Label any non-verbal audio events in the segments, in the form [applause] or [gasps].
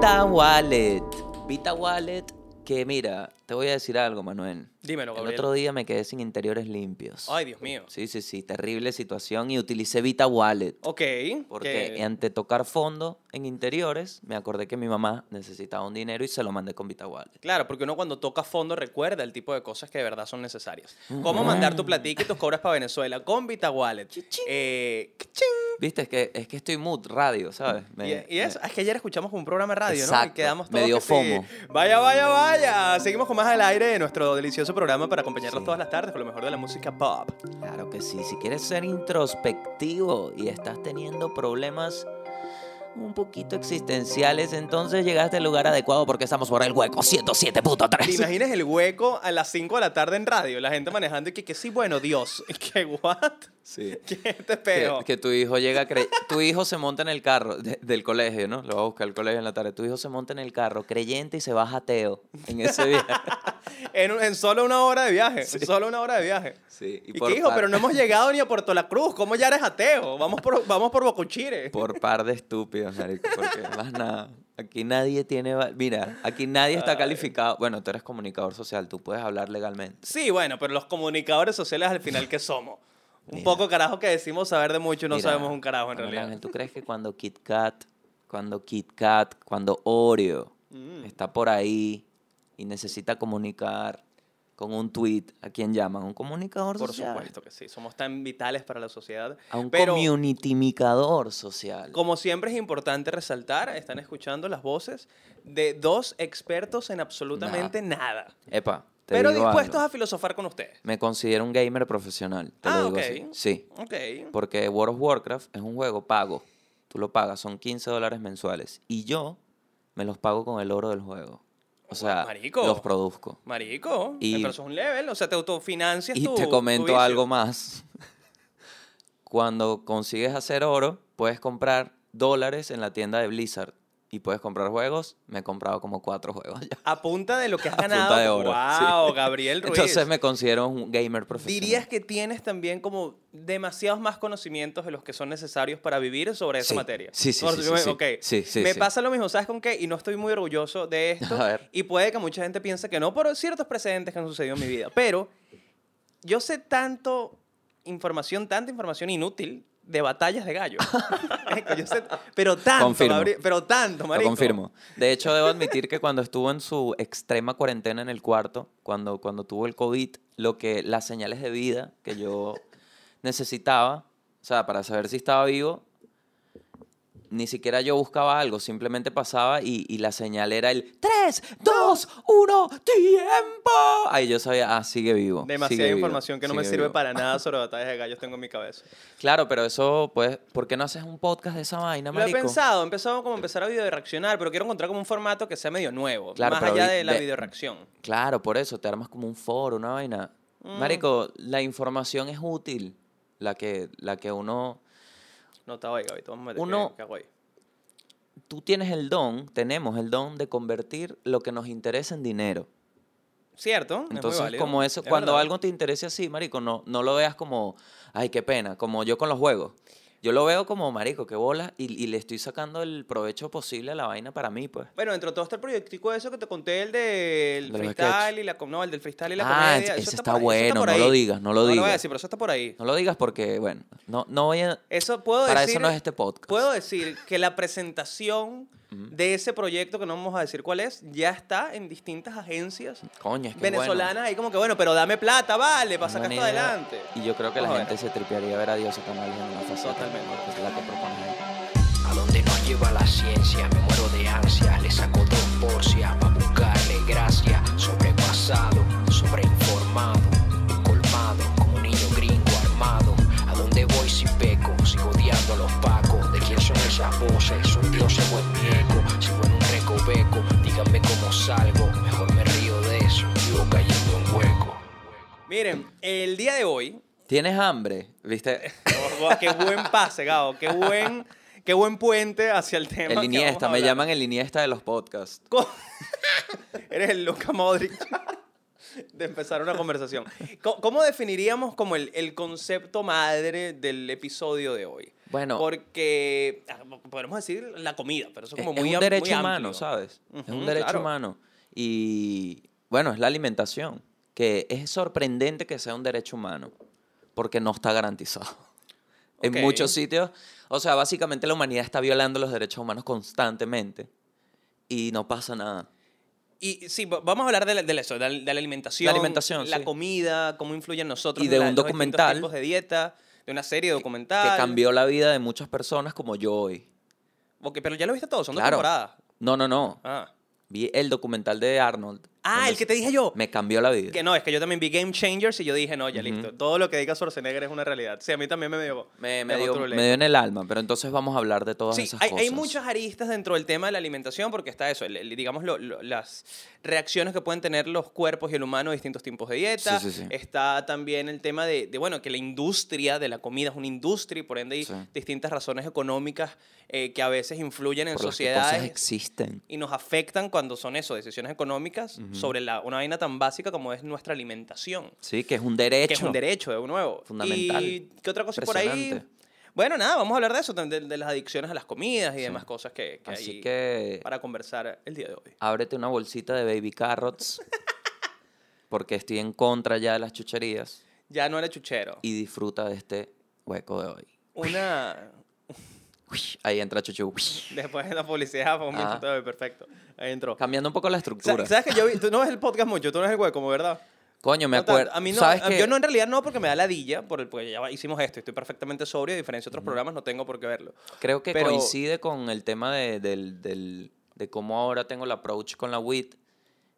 Vita Wallet. Vita Wallet, que mira, te voy a decir algo, Manuel. Dímelo, El Gabriel. otro día me quedé sin interiores limpios. Ay, Dios mío. Sí, sí, sí, terrible situación y utilicé Vita Wallet. Ok. Porque que- ante tocar fondo en interiores, me acordé que mi mamá necesitaba un dinero y se lo mandé con Vita Wallet. Claro, porque uno cuando toca fondo recuerda el tipo de cosas que de verdad son necesarias. ¿Cómo mandar tu platica y tus cobras para Venezuela? Con Vita Wallet. Eh. Viste, es que, es que estoy mood radio, ¿sabes? Me- y, y es, me- es que ayer escuchamos un programa de radio, ¿no? Y quedamos todos dio que sí. FOMO. Vaya, vaya, vaya. Seguimos con más al aire de nuestro delicioso programa para acompañarlos Sí. todas las tardes con lo mejor de la música pop. Claro que sí, si quieres ser introspectivo y estás teniendo problemas un poquito existenciales, entonces llegaste al lugar adecuado porque estamos por el hueco ¿Te 107.3. imaginas el hueco a las 5 de la tarde en radio? La gente manejando y que, que sí, bueno, Dios. [laughs] ¿Qué what? Sí. [laughs] ¿Qué te Que, pego? que tu hijo llega, cre- tu hijo se monta en el carro de- del colegio, ¿no? Lo va a buscar al colegio en la tarde. Tu hijo se monta en el carro creyente y se baja ateo en ese viaje. [laughs] En, solo una hora de viaje. En solo una hora de viaje. Sí, ¿Y, por qué hijo? par- Pero no hemos llegado ni a Puerto La Cruz. ¿Cómo ya eres ateo? Vamos por, vamos por Bocuchire. Por par de estúpidos, marico, porque más nada. Aquí nadie tiene... Mira, aquí nadie está calificado. Bueno, tú eres comunicador social, tú puedes hablar legalmente. Sí, bueno, pero los comunicadores sociales al final, ¿qué somos? Un Mira. poco carajo que decimos saber de mucho y no Mira, sabemos un carajo en realidad. Ángel, ¿tú crees que cuando Kit Kat, cuando Kit Kat, cuando Oreo Mm. está por ahí y necesita comunicar con un tweet, ¿a quién llaman? Un comunicador Por social. supuesto que sí. Somos tan vitales para la sociedad. A un Pero- communitymicador social. Como siempre es importante resaltar, están escuchando las voces de dos expertos en absolutamente nada. Epa, te Pero dispuestos algo. a filosofar con ustedes. Me considero un gamer profesional, te Ah, lo digo ok. así. Sí, Ok. porque World of Warcraft es un juego pago. Tú lo pagas, son 15 dólares mensuales. Y yo me los pago con el oro del juego. O sea, Marico. los produzco. Marico, Y- pero eso es un level, o sea, te autofinancias Y tu- te comento algo más. [laughs] Cuando consigues hacer oro, puedes comprar dólares en la tienda de Blizzard. Y puedes comprar juegos. Me he comprado como cuatro juegos ya. A punta de lo que has [laughs] A punta ganado. de oro, Wow, sí. Gabriel [laughs] Ruiz. Entonces me considero un gamer profesional. Dirías que tienes también como demasiados más conocimientos de los que son necesarios para vivir sobre esa Sí. materia. Sí, sí, sí, sí, me- sí. ok. Sí, sí, Me pasa lo mismo, ¿sabes con qué? Y no estoy muy orgulloso de [laughs] esto. A ver. Y puede que mucha gente piense que no por ciertos precedentes que han sucedido en mi vida. Pero yo sé tanto información, tanta información inútil de batallas de gallo. [laughs] [laughs] Yo sé- pero tanto, Confirmo. Gabriel, pero tanto, Lo marico. confirmo. De hecho, debo [laughs] admitir que cuando estuvo en su extrema cuarentena en el cuarto, cuando, cuando tuvo el COVID, lo que, las señales de vida que yo necesitaba, o sea, para saber si estaba vivo, ni siquiera yo buscaba algo, simplemente pasaba y, y la señal era el 3, 2, 1, tiempo. Ahí yo sabía, ah, sigue vivo. Demasiada sigue vivo, información que no me sirve vivo. para nada [laughs] sobre batallas de gallos tengo en mi cabeza. Claro, pero eso, pues, ¿por qué no haces un podcast de esa vaina, Lo he marico? pensado, he empezado como a empezar a video reaccionar, pero quiero encontrar como un formato que sea medio nuevo, Claro, más allá de la ve- video reacción. Claro, por eso te armas como un foro, una vaina. Mm. Marico, la información es útil, la que, la que uno... No está ahí, Gaby, vamos a meter Uno- que- que. Tú tienes el don, tenemos el don de convertir lo que nos interesa en dinero. Cierto, es muy Entonces, como eso, es cuando verdad. algo te interese así, marico, no, no lo veas como, ay, qué pena, como yo con los juegos. Yo lo veo como, marico, qué bola, y, y le estoy sacando el provecho posible a la vaina para mí, pues. Bueno, dentro de todo este proyectico eso que te conté, el del De freestyle y la... No, el del freestyle y la Ah, comedia. ese eso está por ahí, eso bueno, por no ahí. lo digas, no lo No lo voy a digas. decir, pero eso está por ahí. No lo digas porque, bueno, no, no voy a... Eso puedo Para decir... eso no es este podcast. Puedo decir que la presentación de ese proyecto, que no vamos a decir cuál es, ya está en distintas agencias Coño, es que venezolanas ahí como que, bueno, pero dame plata, vale, para sacar esto adelante. Y yo creo que la Vamos a gente se tripearía ver a Dios en una faceta. Totalmente. Que es la que propones ahí. A donde nos lleva la ciencia, me muero de ansias, le saco dos porcias pa' buscarle gracia, sobrepasado, sobreinformado, colmado, como un niño gringo armado. A donde voy si peco, sigo odiando a los pacos, de quién son esas voces, soy Dios o es mi eco, sigo en un recoveco, díganme cómo salgo, mejor me río de eso, vivo cayendo en hueco. Miren, el día de hoy, ¿Tienes hambre? ¿Viste? oh, qué buen pase, Gabo, qué buen, qué buen puente hacia el tema. El Iniesta, me llaman el Iniesta de los podcasts. [laughs] Eres el Luca Modric de empezar una conversación. Co- ¿Cómo definiríamos como el, el concepto madre del episodio de hoy? Bueno. Porque, ah, podemos decir la comida, pero eso es Es, como es muy un am- derecho muy humano. ¿sabes? es Ujú, un derecho claro. humano. Y bueno, es la alimentación, que es sorprendente que sea un derecho humano, porque no está garantizado. [laughs] Ok. En muchos sitios, o sea, básicamente la humanidad está violando los derechos humanos constantemente y no pasa nada. Y sí, va- vamos a hablar de, la- de eso, de la, de la alimentación. La alimentación, La sí. comida, cómo influye en nosotros. Y de la- un los documental tipos de dieta, de una serie documental. Que cambió la vida de muchas personas como yo hoy. Ok, pero ya lo viste todo, son dos temporadas. No, no, no. Ah, Vi el documental de Arnold. Ah el que te dije yo. Me cambió la vida. Que no, es que yo también vi Game Changers y yo dije, no, ya listo. Todo lo que diga Schwarzenegger es una realidad. Sí, a mí también me dio. Me, me dio, me dio en el alma, pero entonces vamos a hablar de todas Sí, esas hay, cosas. hay muchas aristas dentro del tema de la alimentación porque está eso, el- el- digamos, lo- lo- las reacciones que pueden tener los cuerpos y el humano a distintos tipos de dieta. Sí, sí, sí. Está también el tema de, de, bueno, que la industria de la comida es una industria y por ende hay Sí. distintas razones económicas eh, que a veces influyen en por las que cosas sociedades existen. y nos afectan cuando son eso, decisiones económicas sobre la, una vaina tan básica como es nuestra alimentación. Sí, que es un derecho. Que es un derecho, de nuevo. Fundamental. ¿Y qué otra cosa por ahí? Bueno, nada, vamos a hablar de eso, de, de las adicciones a las comidas y demás cosas que, que Así hay que para conversar el día de hoy. ábrete una bolsita de baby carrots, [laughs] porque estoy en contra ya de las chucherías, Ya no era chuchero. y disfruta de este hueco de hoy. Una... Ahí entra Chuchu. Después de la publicidad fue un minuto perfecto. Ahí entró. Cambiando un poco la estructura. ¿Sabes que yo vi? Tú no ves el podcast mucho, tú no ves el hueco, verdad. Coño, me acuerdo. A mí no, ¿Sabes a- yo no en realidad no porque me da ladilla, por el, porque ya hicimos esto, y estoy perfectamente sobrio, a diferencia de otros programas no tengo por qué verlo. Creo que Pero- coincide con el tema de, del, del- de cómo ahora tengo el approach con la WIT,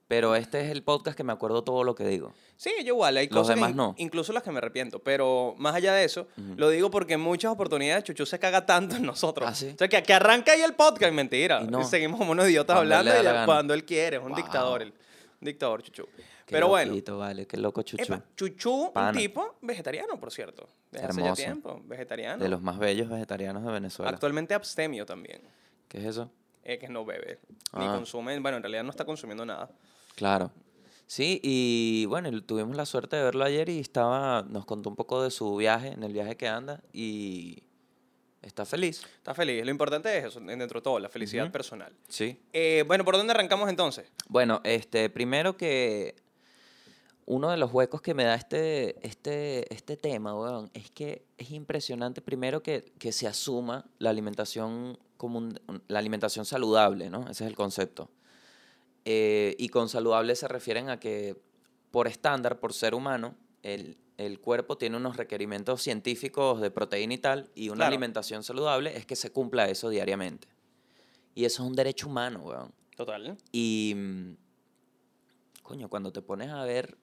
pero este es el podcast que me acuerdo todo lo que digo. Sí, yo igual, hay Los cosas, demás in- no. incluso las que me arrepiento, pero más allá de eso, lo digo porque en muchas oportunidades Chuchu se caga tanto en nosotros. ¿Ah, sí? O sea, que, que arranca ahí el podcast, mentira. Y no. Y seguimos como unos idiotas Cuando hablando y la cuando él quiere, es un Wow. dictador, el, un dictador Chuchu. Qué pero bueno, loquito, vale, qué loco Chuchu. epa, Chuchu, un Pana. tipo vegetariano, por cierto. Desde hace ya Hermoso. tiempo, vegetariano. De los más bellos vegetarianos de Venezuela. Actualmente abstemio también, ¿Qué es eso? eh, que no bebe, ni Ah. consume, bueno, en realidad no está consumiendo nada. Claro. Sí, y bueno, tuvimos la suerte de verlo ayer y estaba, nos contó un poco de su viaje, en el viaje que anda, y está feliz. Está feliz. Lo importante es eso, dentro de todo, la felicidad personal. Sí. Eh, bueno, ¿por dónde arrancamos entonces? Bueno, este, primero que uno de los huecos que me da este, este, este tema, weón, es que es impresionante primero que, que se asuma la alimentación como un- la alimentación saludable, ¿no? Ese es el concepto. Eh, y con saludable se refieren a que por estándar, por ser humano, el, el cuerpo tiene unos requerimientos científicos de proteína y tal, y una Claro. alimentación saludable es que se cumpla eso diariamente. Y eso es un derecho humano, weón. Total. Y, mm, coño, cuando te pones a ver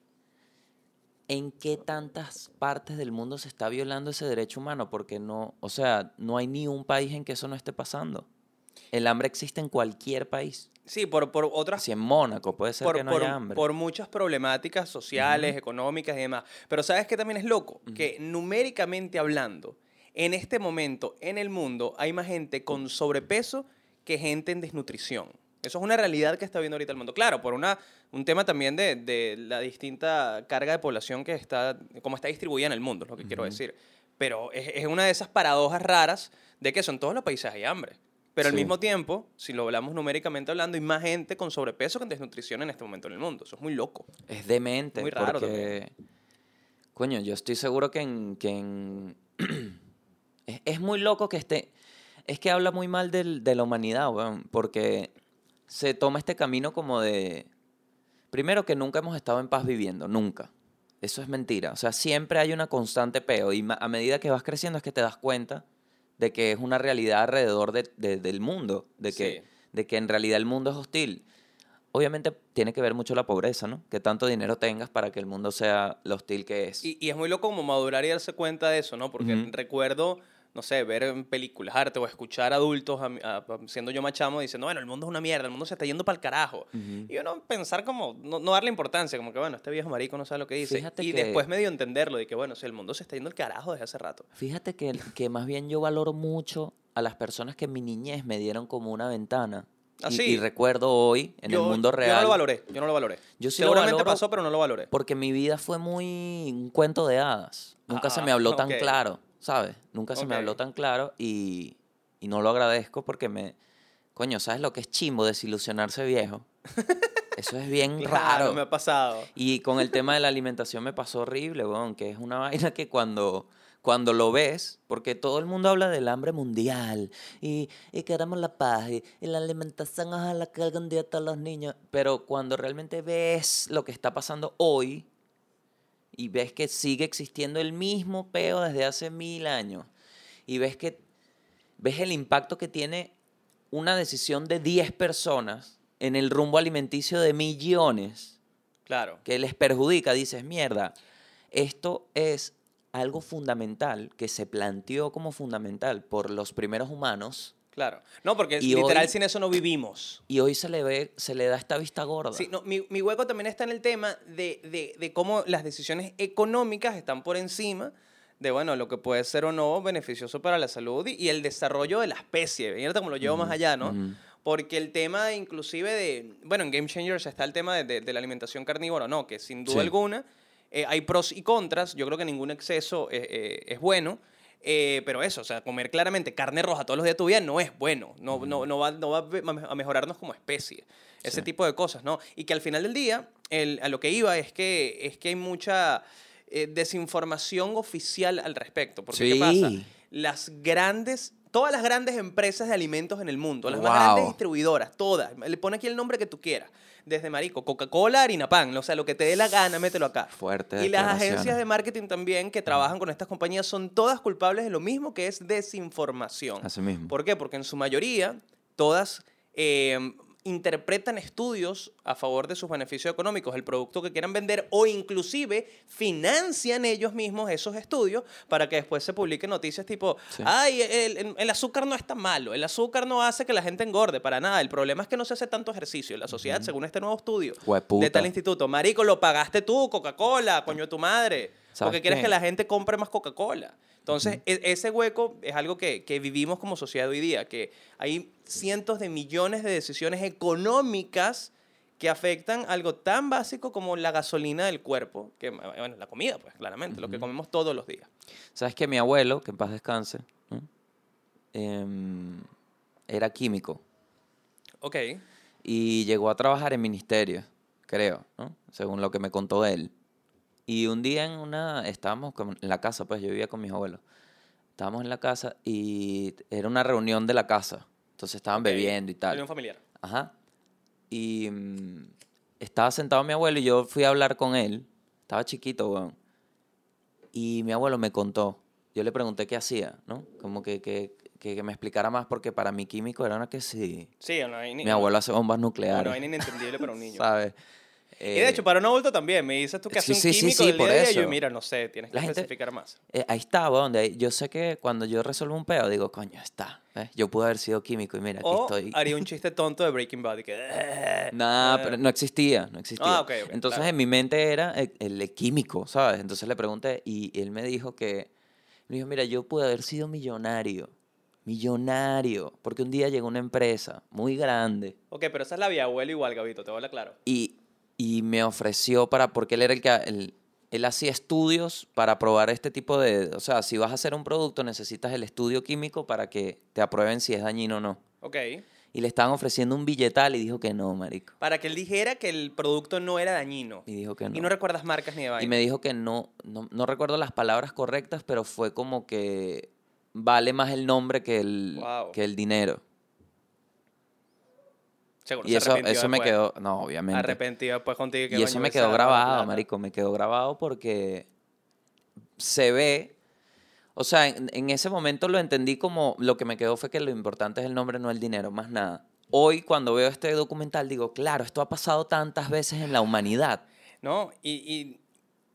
en qué tantas partes del mundo se está violando ese derecho humano, porque no, o sea, no hay ni un país en que eso no esté pasando. El hambre existe en cualquier país. Sí, por, por otras... Si en Mónaco puede ser Por, que no por- haya hambre. por muchas problemáticas sociales, económicas y demás. Pero ¿sabes qué también es loco? Que numéricamente hablando, en este momento en el mundo hay más gente con sobrepeso que gente en desnutrición. Eso es una realidad que está viendo ahorita el mundo. Claro, por una, un tema también de, de la distinta carga de población que está, como está distribuida en el mundo, es lo que quiero decir. Pero es, es una de esas paradojas raras de que son todos los países hay hambre. Pero al mismo tiempo, si lo hablamos numéricamente hablando, hay más gente con sobrepeso que en desnutrición en este momento en el mundo. Eso es muy loco. Es demente. Muy raro porque, coño, yo estoy seguro que en... Que en [clears throat] es, es muy loco que esté... Es que habla muy mal del- de la humanidad, weón, porque se toma este camino como de... Primero que nunca hemos estado en paz viviendo, nunca. Eso es mentira. O sea, siempre hay una constante peo y a medida que vas creciendo es que te das cuenta de que es una realidad alrededor de- de- del mundo, de que, Sí. de que en realidad el mundo es hostil. Obviamente tiene que ver mucho la pobreza, ¿no? Que tanto dinero tengas para que el mundo sea lo hostil que es. Y, y es muy loco como madurar y darse cuenta de eso, ¿no? Porque Ujú. recuerdo, no sé, ver en películas, arte o escuchar adultos, a a- siendo yo machamo, diciendo, bueno, el mundo es una mierda, el mundo se está yendo para el carajo. Ujú. Y uno pensar como, no, no darle importancia, como que, bueno, este viejo marico no sabe lo que dice. Fíjate y que- después medio entenderlo, de que, bueno, si el mundo se está yendo al carajo desde hace rato. Fíjate que, que más bien yo valoro mucho a las personas que en mi niñez me dieron como una ventana. Ah, y, y recuerdo hoy, en Yo- el mundo real, Yo no lo valoré, yo no lo valoré. Yo sí lo Seguramente valoro pasó, pero no lo valoré. porque mi vida fue muy un cuento de hadas. Nunca se Ah, me habló tan ok. claro. ¿Sabes? Nunca se me habló tan claro y, y no lo agradezco porque me... Coño, ¿sabes lo que es chimbo desilusionarse viejo? [laughs] Eso es bien Claro, raro. me ha pasado. Y con el tema de la alimentación me pasó horrible, weón, que es una vaina que cuando, cuando lo ves, porque todo el mundo habla del hambre mundial y, y queremos la paz y, y la alimentación, ojalá que algún día todos los niños, pero cuando realmente ves lo que está pasando hoy y ves que sigue existiendo el mismo peo desde hace mil años y ves que ves el impacto que tiene una decisión de 10 personas en el rumbo alimenticio de millones Claro. que les perjudica, dices, mierda, esto es algo fundamental que se planteó como fundamental por los primeros humanos Claro. No, porque Y literal hoy- sin eso no vivimos. y hoy se le ve, se le da esta vista gorda. Sí, no, mi, mi hueco también está en el tema de, de- de cómo las decisiones económicas están por encima de, bueno, lo que puede ser o no beneficioso para la salud y, y el desarrollo de la especie. Fíjate cómo lo llevo más allá, ¿no? Porque el tema inclusive de, bueno, en Game Changers está el tema de, de- de la alimentación carnívora, ¿no? Que sin duda Sí. alguna eh, hay pros y contras. Yo creo que ningún exceso eh, eh, es bueno. Eh, pero eso, o sea, comer claramente carne roja todos los días de tu vida no es bueno. No, no, no va, no va a mejorarnos como especie. Ese Sí. tipo de cosas, ¿no? Y que al final del día, el- a lo que iba es que, es que hay mucha eh, desinformación oficial al respecto. Porque, ¿qué pasa? Sí. Las grandes, todas las grandes empresas de alimentos en el mundo, las más grandes distribuidoras, todas, le pone aquí el nombre que tú quieras. Desde Marico, Coca-Cola, harina pan, o sea, lo que te dé la gana, mételo acá. Fuerte Y las agencias de marketing también que trabajan con estas compañías son todas culpables de lo mismo que es desinformación. Así mismo. ¿Por qué? Porque en su mayoría todas eh, interpretan estudios a favor de sus beneficios económicos, el producto que quieran vender o inclusive financian ellos mismos esos estudios para que después se publiquen noticias tipo, Sí. ay, el, el- el azúcar no es tan malo, el azúcar no hace que la gente engorde, para nada, el problema es que no se hace tanto ejercicio en la sociedad, según este nuevo estudio de tal instituto. Marico, lo pagaste tú, Coca-Cola, coño de tu madre. ¿Sabes Porque quieres qué? que la gente compre más Coca-Cola. Entonces, e- ese hueco es algo que, que vivimos como sociedad hoy día, que hay cientos de millones de decisiones económicas que afectan algo tan básico como la gasolina del cuerpo, que, bueno, la comida, pues, claramente, lo que comemos todos los días. ¿Sabes que mi abuelo, que en paz descanse. Em, era químico Ok. y llegó a trabajar en ministerio, creo, ¿no? Según lo que me contó él. Y un día en una, estábamos en la casa, pues yo vivía con mis abuelos. Estábamos en la casa y era una reunión de la casa. Entonces estaban Ok. bebiendo y tal. Reunión familiar. Ajá. Y mm, estaba sentado mi abuelo y yo fui a hablar con él. Estaba chiquito, weón. Y mi abuelo me contó. Yo le pregunté qué hacía, ¿no? Como que, que, que, me explicara más porque para mí químico era una que sí. Sí, no hay ni, Mi abuelo hace bombas nucleares. no hay ni inentendible para un [laughs] niño. ¿Sabes? Y de hecho, para un adulto también, me dices tú que sí, hace un sí, sí, químico sí, del por día, y yo, eso. mira, no sé, tienes que La gente- especificar más. Eh, ahí está, weón. de ahí- Yo sé que cuando yo resuelvo un peo, digo, coño, está. ¿ves? Yo pude haber sido químico y mira, aquí O estoy. haría un [laughs] chiste tonto de Breaking Bad y que... Nah, eh, pero no existía, no existía. Ah, ok, ok, Entonces claro. en mi mente era el, el químico, ¿sabes? Entonces le pregunté y él me dijo que, me dijo, mira, yo pude haber sido millonario, millonario, porque un día llegó una empresa muy grande Ok, pero esa es la vía abuelo igual, Gabito, te voy a hablar claro. y, y me ofreció para, porque él era el que, el- él hacía estudios para probar este tipo de, o sea, si vas a hacer un producto necesitas el estudio químico para que te aprueben si es dañino o no. Ok. Y le estaban ofreciendo un billetal y dijo que no, marico. Para que él dijera que el producto no era dañino. Y dijo que no. Y no recuerdas marcas ni de vaina. Y me dijo que no, no, no recuerdo las palabras correctas, pero fue como que vale más el nombre que el, Wow. que el dinero. Seguro Y se eso, eso me después. quedó, no, obviamente. Arrepentido después contigo. que Y eso me quedó grabado, marico, me quedó grabado porque se ve, o sea, en, en ese momento lo entendí como, lo que me quedó fue que lo importante es el nombre, no el dinero, más nada. Hoy cuando veo este documental digo, claro, esto ha pasado tantas veces en la humanidad. No, y, y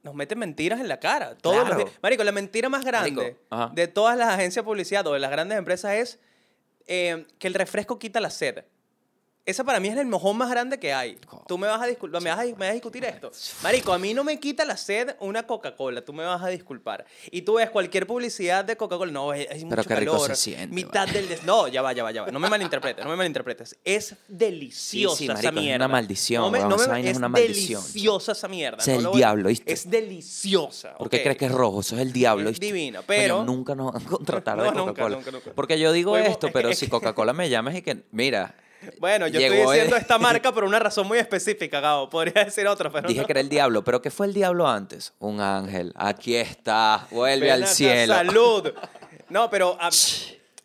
nos meten mentiras en la cara. Todos los Claro. días. Marico, la mentira más grande Marico, de todas las agencias de publicidad o de las grandes empresas es eh, que el refresco quita la sed. Esa para mí es el mojón más grande que hay. Tú me vas a disculpar, me vas a, me vas a discutir esto. Marico, a mí no me quita la sed una Coca-Cola, tú me vas a disculpar. Y tú ves cualquier publicidad de Coca-Cola, no, es, es mucho qué rico calor. se siente, mitad del des- No, ya va, ya va, ya va. No me malinterpretes, no me malinterpretes. Es deliciosa Sí, sí, esa marico, es una maldición, No me- weón, no me- esa vaina es una maldición, deliciosa esa mierda. Es el lo voy- diablo, ¿viste? Es deliciosa. ¿Por qué ok. crees que es rojo? Eso es el diablo. Es ¿viste? divino, Coño, pero- nunca nos [laughs] contratar No, de nunca, Coca-Cola. nunca, nunca. Porque yo digo esto, pero si [laughs] Coca-Cola me llama y que, mira, Bueno, yo Llegó estoy diciendo el- esta marca por una razón muy [laughs] específica, Gabo. Podría decir otra, pero dije no. que era el diablo, pero ¿qué fue el diablo antes? Un ángel. Aquí está, vuelve Ven al acá, cielo. ¡Salud! [laughs] No, pero ah,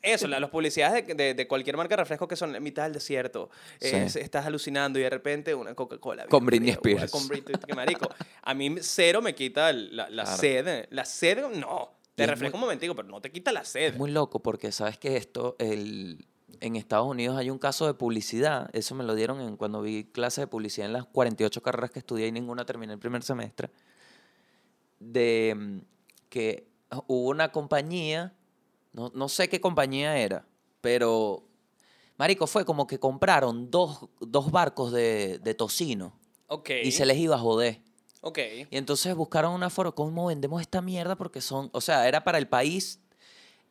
eso, la- las publicidades de, de- de cualquier marca de refresco que son en mitad del desierto. eh, estás alucinando y de repente una Coca-Cola. Con Britney Spears. Con Britney, marico. A mí cero me quita la, la Claro. sed. La sed, no. Te refresco muy- un momentico, pero no te quita la sed. Es muy loco porque sabes que esto, el, en Estados Unidos hay un caso de publicidad, eso me lo dieron en, cuando vi clases de publicidad en las 48 carreras que estudié y ninguna terminé el primer semestre, de mm, que hubo una compañía, no, no sé qué compañía era, pero, Marico, fue como que compraron dos, dos barcos de, de tocino Ok. y se les iba a joder. Ok. Y entonces buscaron una forma, ¿cómo vendemos esta mierda? Porque son, o sea, era para el país,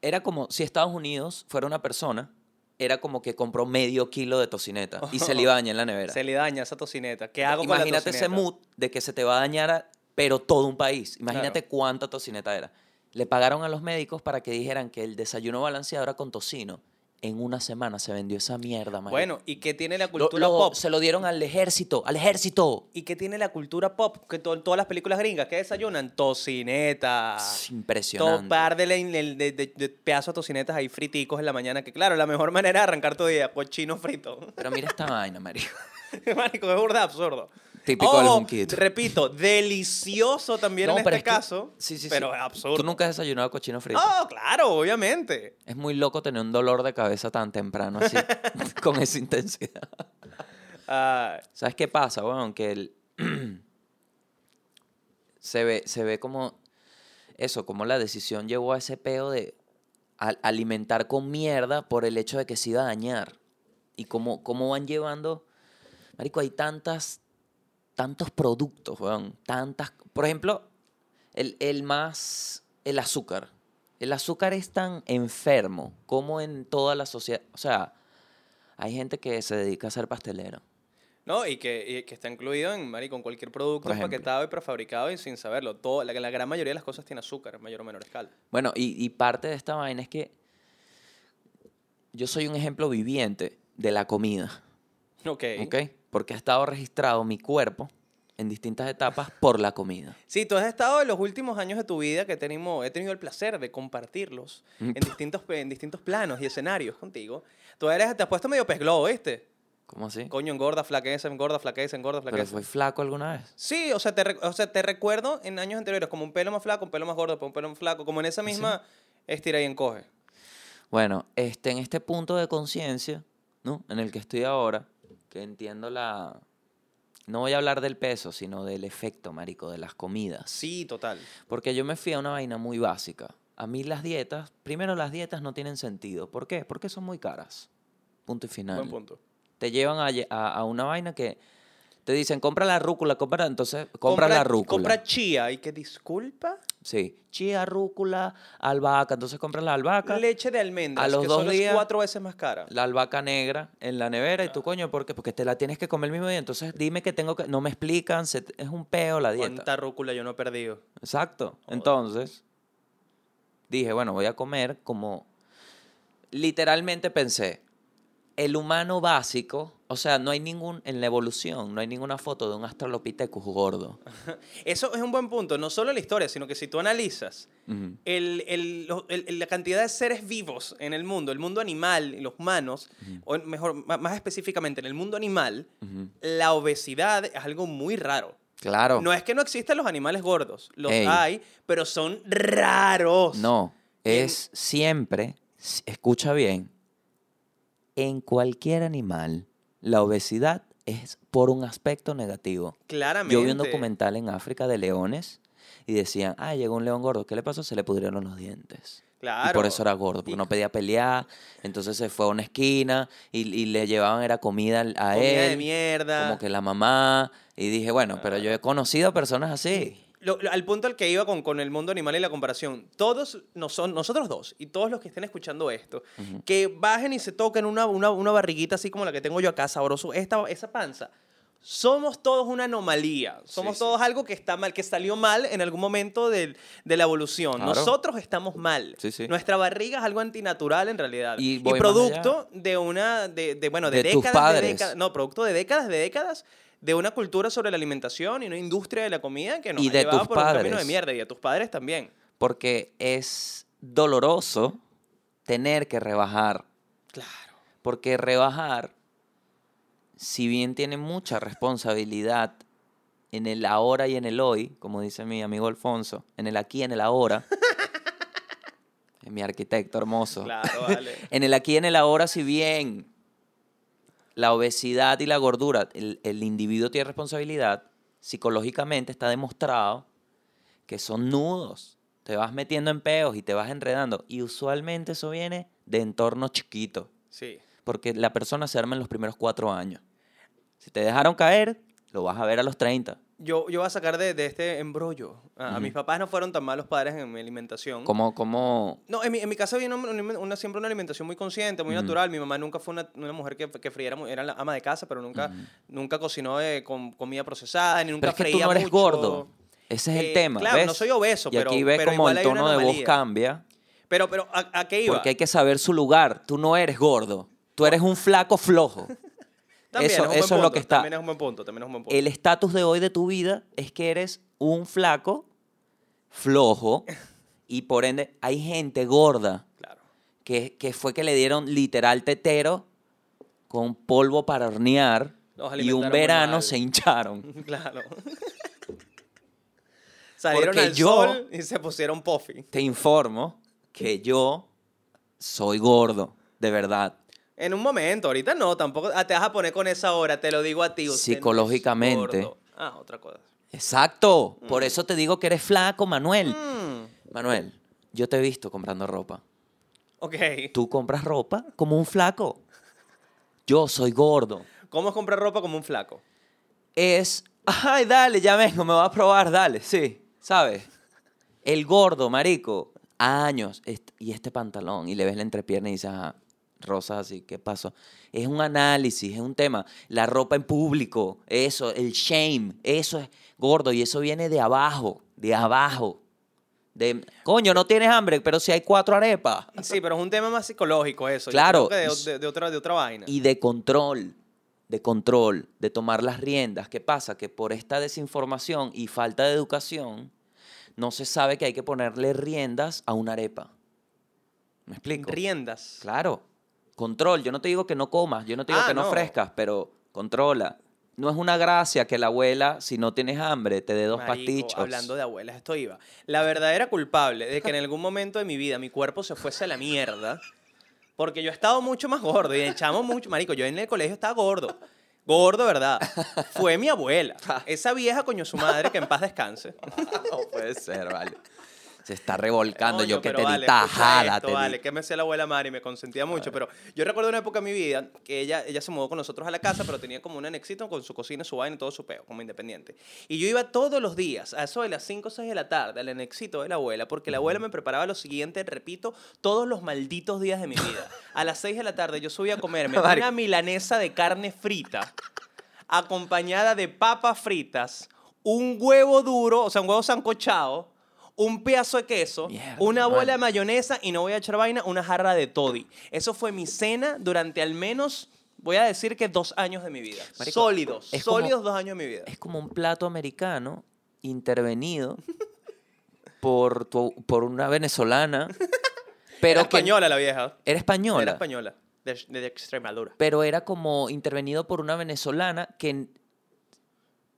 era como si Estados Unidos fuera una persona, era como que compró medio kilo de tocineta y se le [laughs] iba a dañar en la nevera. Se le daña esa tocineta. ¿Qué hago con la Imagínate ese mood de que se te va a dañar, pero todo un país. Imagínate cuánta tocineta era. Le pagaron a los médicos para que dijeran que el desayuno balanceado era con tocino. En una semana se vendió esa mierda, marico. Bueno, ¿y qué tiene la Lo- cultura lo- pop? se lo dieron al ejército, al ejército. ¿Y qué tiene la cultura pop? Que to- todas las películas gringas, ¿qué desayunan? Tocineta. Es Todo impresionante. par de, le- de, de- de- de pedazos de tocinetas ahí friticos en la mañana. Que claro, la mejor manera de arrancar tu día, cochino frito. Pero mira esta [laughs] vaina, marico. Marico, es burda absurdo. Típico del Ojo, junquito. Repito, delicioso también No, en pero este es que- caso. sí, sí, sí. pero es absurdo. Tú nunca has desayunado cochino frito. Oh, claro, obviamente. Es muy loco tener un dolor de cabeza tan temprano así, [laughs] [laughs] con esa intensidad. Ah, ¿Sabes qué pasa, weón? Que el... [clears throat] se, ve, se ve como eso, como la decisión llevó a ese peo de al- alimentar con mierda por el hecho de que se iba a dañar. Y cómo, cómo van llevando... Marico, hay tantas, tantos productos, weón. Tantas... Por ejemplo, el, el más... El azúcar. El azúcar es tan enfermo como en toda la sociedad. O sea, hay gente que se dedica a ser pastelero. no, y que, y que está incluido en, marico, en cualquier producto empaquetado y prefabricado y sin saberlo. Todo, la, la gran mayoría de las cosas tiene azúcar, en mayor o menor escala. Bueno, y, y parte de esta vaina es que yo soy un ejemplo viviente de la comida, Ok. ¿ok? Porque ha estado registrado mi cuerpo en distintas etapas por la comida. Sí, tú has estado en los últimos años de tu vida que tenemos, he tenido el placer de compartirlos Mm. en distintos, en distintos planos y escenarios contigo. Tú eres, te has puesto medio pez globo, ¿viste? ¿Cómo así? Coño, engorda, flaqueza, engorda, flaqueza, engorda, ¿Pero flaqueza. fue flaco alguna vez? Sí, o sea, te, o sea, te recuerdo en años anteriores como un pelo más flaco, un pelo más gordo, un pelo más flaco, como en esa misma estira y encoge. Bueno, este, en este punto de conciencia, ¿no? En el que estoy ahora, que entiendo la... No voy a hablar del peso, sino del efecto, marico, de las comidas. Sí, total. Porque yo me fui a una vaina muy básica. A mí las dietas, primero las dietas no tienen sentido. ¿Por qué? Porque son muy caras. Punto y final. Buen punto. Te llevan a, a una vaina que te dicen, compra la rúcula, compra, entonces compra, la rúcula. Compra chía y que disculpa. Sí, chía, rúcula, albahaca, entonces compras la albahaca. Leche de almendras, A los que dos solo días- cuatro veces más cara. la albahaca negra en la nevera y tú, coño, ¿por qué? Porque te la tienes que comer el mismo día. Entonces dime que tengo que... No me explican, se- es un peo la dieta. ¿Cuánta rúcula yo no he perdido? Exacto. Entonces, dije, bueno, voy a comer como... Literalmente pensé, el humano básico, o sea, no hay ningún, en la evolución, no hay ninguna foto de un Australopithecus gordo. [laughs] Eso es un buen punto, no solo la historia, sino que si tú analizas el- el- el- la cantidad de seres vivos en el mundo, el mundo animal y los humanos, o en- mejor, más específicamente en el mundo animal, la obesidad es algo muy raro. Claro. No es que no existen los animales gordos, los Ey. hay, pero son raros. No, en- es siempre, escucha bien, en cualquier animal, la obesidad es por un aspecto negativo. Claramente. Yo vi un documental en África de leones y decían, ah, llegó un león gordo, ¿qué le pasó? Se le pudrieron los dientes. Y Claro. por eso era gordo, porque Y- no pedía pelear. Entonces se fue a una esquina y, y le llevaban era comida a Comida de él. mierda. Como que la mamá. Y dije, bueno, pero yo he conocido personas así. Lo- lo- al punto al que iba con, con el mundo animal y la comparación, todos no son, nosotros dos y todos los que estén escuchando esto, que bajen y se toquen una, una, una barriguita así como la que tengo yo acá, sabroso, esta, esa panza, somos todos una anomalía, somos sí. todos algo que está mal, que salió mal en algún momento del- de la evolución. Claro. Nosotros estamos mal. Sí. Nuestra barriga es algo antinatural en realidad. Y producto de una, de, de, bueno, de, De tus décadas, de décadas, no, producto de décadas, de décadas de una cultura sobre la alimentación y una industria de la comida que nos Y ha de llevado tus por un camino de padres. mierda y a tus padres también. Porque es doloroso tener que rebajar. Claro. Porque rebajar, si bien tiene mucha responsabilidad en el ahora y en el hoy, como dice mi amigo Alfonso, en el aquí y en el ahora, [laughs] mi arquitecto hermoso. Claro, vale. [laughs] En el aquí y en el ahora, si bien la obesidad y la gordura, el, el individuo tiene responsabilidad, psicológicamente está demostrado que son nudos. Te vas metiendo en peos y te vas enredando. Y usualmente eso viene de entornos chiquitos. Sí. Porque la persona se arma en los primeros cuatro años. Si te dejaron caer, lo vas a ver a los 30. Yo, yo voy a sacar de, de este embrollo. A, a mis papás no fueron tan malos padres en mi alimentación. Como, como, No, en mi, en mi casa había una, una- una- siempre una alimentación muy consciente, muy natural. Mi mamá nunca fue una, una mujer que, que friera, era la ama de casa, pero nunca, nunca cocinó eh, con comida procesada, ni nunca Pero es que tú no eres mucho. gordo. Ese es el Eh, tema. claro, ¿ves? no soy obeso, y pero- aquí ves pero como el tono de voz cambia. Pero, pero, ¿a, a qué iba? Porque hay que saber su lugar. Tú no eres gordo. Tú eres un flaco flojo. [laughs] También eso- es un buen eso es lo que está. También es un buen punto, también es un buen punto. El estatus de hoy de tu vida es que eres un flaco flojo y por ende hay gente gorda Claro. que, que fue que le dieron literal tetero con polvo para hornear y un verano se hincharon. [laughs] Claro. Salieron Porque al yo- sol y se pusieron puffy. Te informo que yo soy gordo, de verdad. En un momento, ahorita no, tampoco ah, te vas a poner con esa hora, te lo digo a ti. usted Psicológicamente. ah, otra cosa. Exacto. Por eso te digo que eres flaco, Manuel. Mm, Manuel, yo te he visto comprando ropa. ok. Tú compras ropa como un flaco. Yo soy gordo. ¿Cómo es comprar ropa como un flaco? Es, ay, dale, ya vengo, me va a probar, dale, sí, ¿sabes? El gordo, marico, años, y este pantalón, y le ves la entrepierna y dices, ajá, rosas así, ¿qué pasó? Es un análisis, es un tema. La ropa en público, eso, el shame, eso es gordo, y eso viene de abajo, de abajo. De, coño, no tienes hambre, pero si hay cuatro arepas. Sí, pero es un tema más psicológico eso. Claro. creo que de, de- de otra, de otra vaina. y de control, de control, de tomar las riendas. ¿Qué pasa? Que por esta desinformación y falta de educación, no se sabe que hay que ponerle riendas a una arepa. ¿Me explico? Riendas. Claro. Control. Yo no te digo que no comas, yo no te digo Ah, que no, no. ofrezcas, pero controla. No es una gracia que la abuela, si no tienes hambre, te dé dos Marico, pastichos. Hablando de abuelas, esto iba. La verdadera culpable de que en algún momento de mi vida mi cuerpo se fuese a la mierda, porque yo he estado mucho más gordo y echamos mucho. Marico, yo en el colegio estaba gordo. Gordo, ¿verdad? Fue mi abuela. [laughs] Esa vieja coño su madre, que en paz descanse. [laughs] no puede ser, vale. Se está revolcando. Yo que te vale, di escucha tajada. esto, te di. vale, que me hacía la abuela Mari, me consentía mucho, pero yo recuerdo una época en mi vida que ella, ella se mudó con nosotros a la casa, pero tenía como un anexito con su cocina, su vaina y todo su peo, como independiente. Y yo iba todos los días, a eso de las 5 o 6 de la tarde, al anexito de la abuela, porque la abuela me preparaba lo siguiente, repito, todos los malditos días de mi vida. A las 6 de la tarde yo subía a comerme [laughs] una milanesa de carne frita, acompañada de papas fritas, un huevo duro, o sea, un huevo sancochado, un pedazo de queso, Mierda, una bola de mayonesa y no voy a echar vaina, una jarra de toddy. Eso fue mi cena durante al menos, voy a decir que dos años de mi vida. Marico, sólidos, es como- sólidos dos años de mi vida. Es como un plato americano intervenido [laughs] por, tu- por una venezolana. [laughs] Pero era que española la vieja. Era española. Era española, de, de Extremadura. Pero era como intervenido por una venezolana que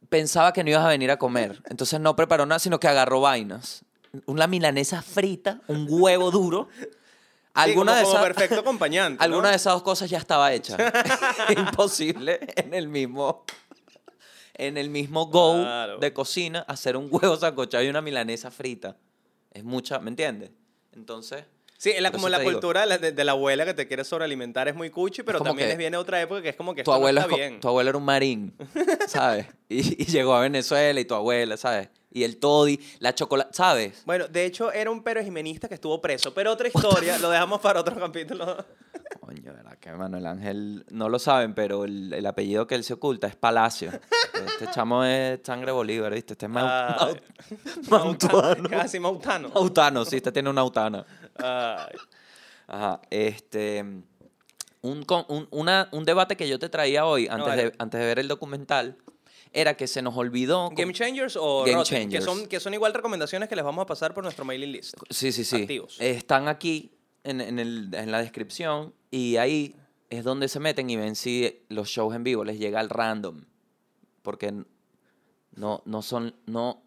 pensaba que no ibas a venir a comer. Entonces no preparó nada, sino que agarró vainas. Una milanesa frita, un huevo duro. Alguna como- de como esas, perfecto acompañante, ¿no? Alguna de esas dos cosas ya estaba hecha. [laughs] Imposible en el mismo en el mismo go Claro. de cocina hacer un huevo sancochado y una milanesa frita. Es mucha, ¿me entiendes? Entonces, Sí, la, Por como la digo, cultura de la, de- la abuela que te quiere sobrealimentar es muy cuchi, pero también que es viene otra época que es como que Tu esto abuelo, no es está co- bien. tu abuelo era un marín, ¿sabes? Y, y llegó a Venezuela y tu abuela, ¿sabes? Y el toddy, la chocolate, ¿sabes? Bueno, de hecho era un pero jimenista que estuvo preso, pero otra historia, lo dejamos para otro capítulo. Coño, ¿verdad? Que Manuel Ángel, no lo saben, pero el, el apellido que él se oculta es Palacio. Este chamo es sangre Bolívar, ¿viste? Este es mau- Ay. mau- mautuano. Casi mautano. Mautano, sí, este tiene una autana. Ay. Ajá, este... Un, un, una- un debate que yo te traía hoy, antes, vale. de, antes de ver el documental, era que se nos olvidó... Game Changers o Game Rotten, que Changers. son, que son igual recomendaciones que les vamos a pasar por nuestro mailing list. Sí, sí, sí. activos. Están aquí en, en el- en la descripción y ahí es donde se meten y ven si los shows en vivo les llega al random. Porque no, no son, no,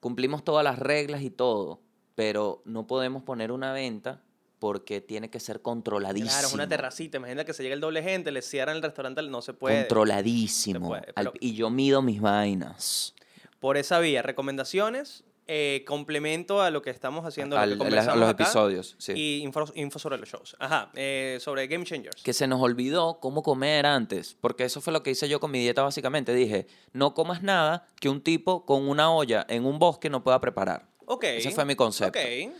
cumplimos todas las reglas y todo, pero no podemos poner una venta porque tiene que ser controladísimo. Claro, es una terracita. Imagina que se llega el doble gente, le cierran el restaurante, no se puede. Controladísimo. Se puede, Al- pero- y yo mido mis vainas. Por esa vía, recomendaciones, eh, complemento a lo que estamos haciendo, lo que a conversamos los acá, episodios, sí. Y info, info sobre los shows. Ajá, eh, sobre Game Changers. que se nos olvidó cómo comer antes, porque eso fue lo que hice yo con mi dieta básicamente. Dije, no comas nada que un tipo con una olla en un bosque no pueda preparar. Ok. Ese fue mi concepto. Ok,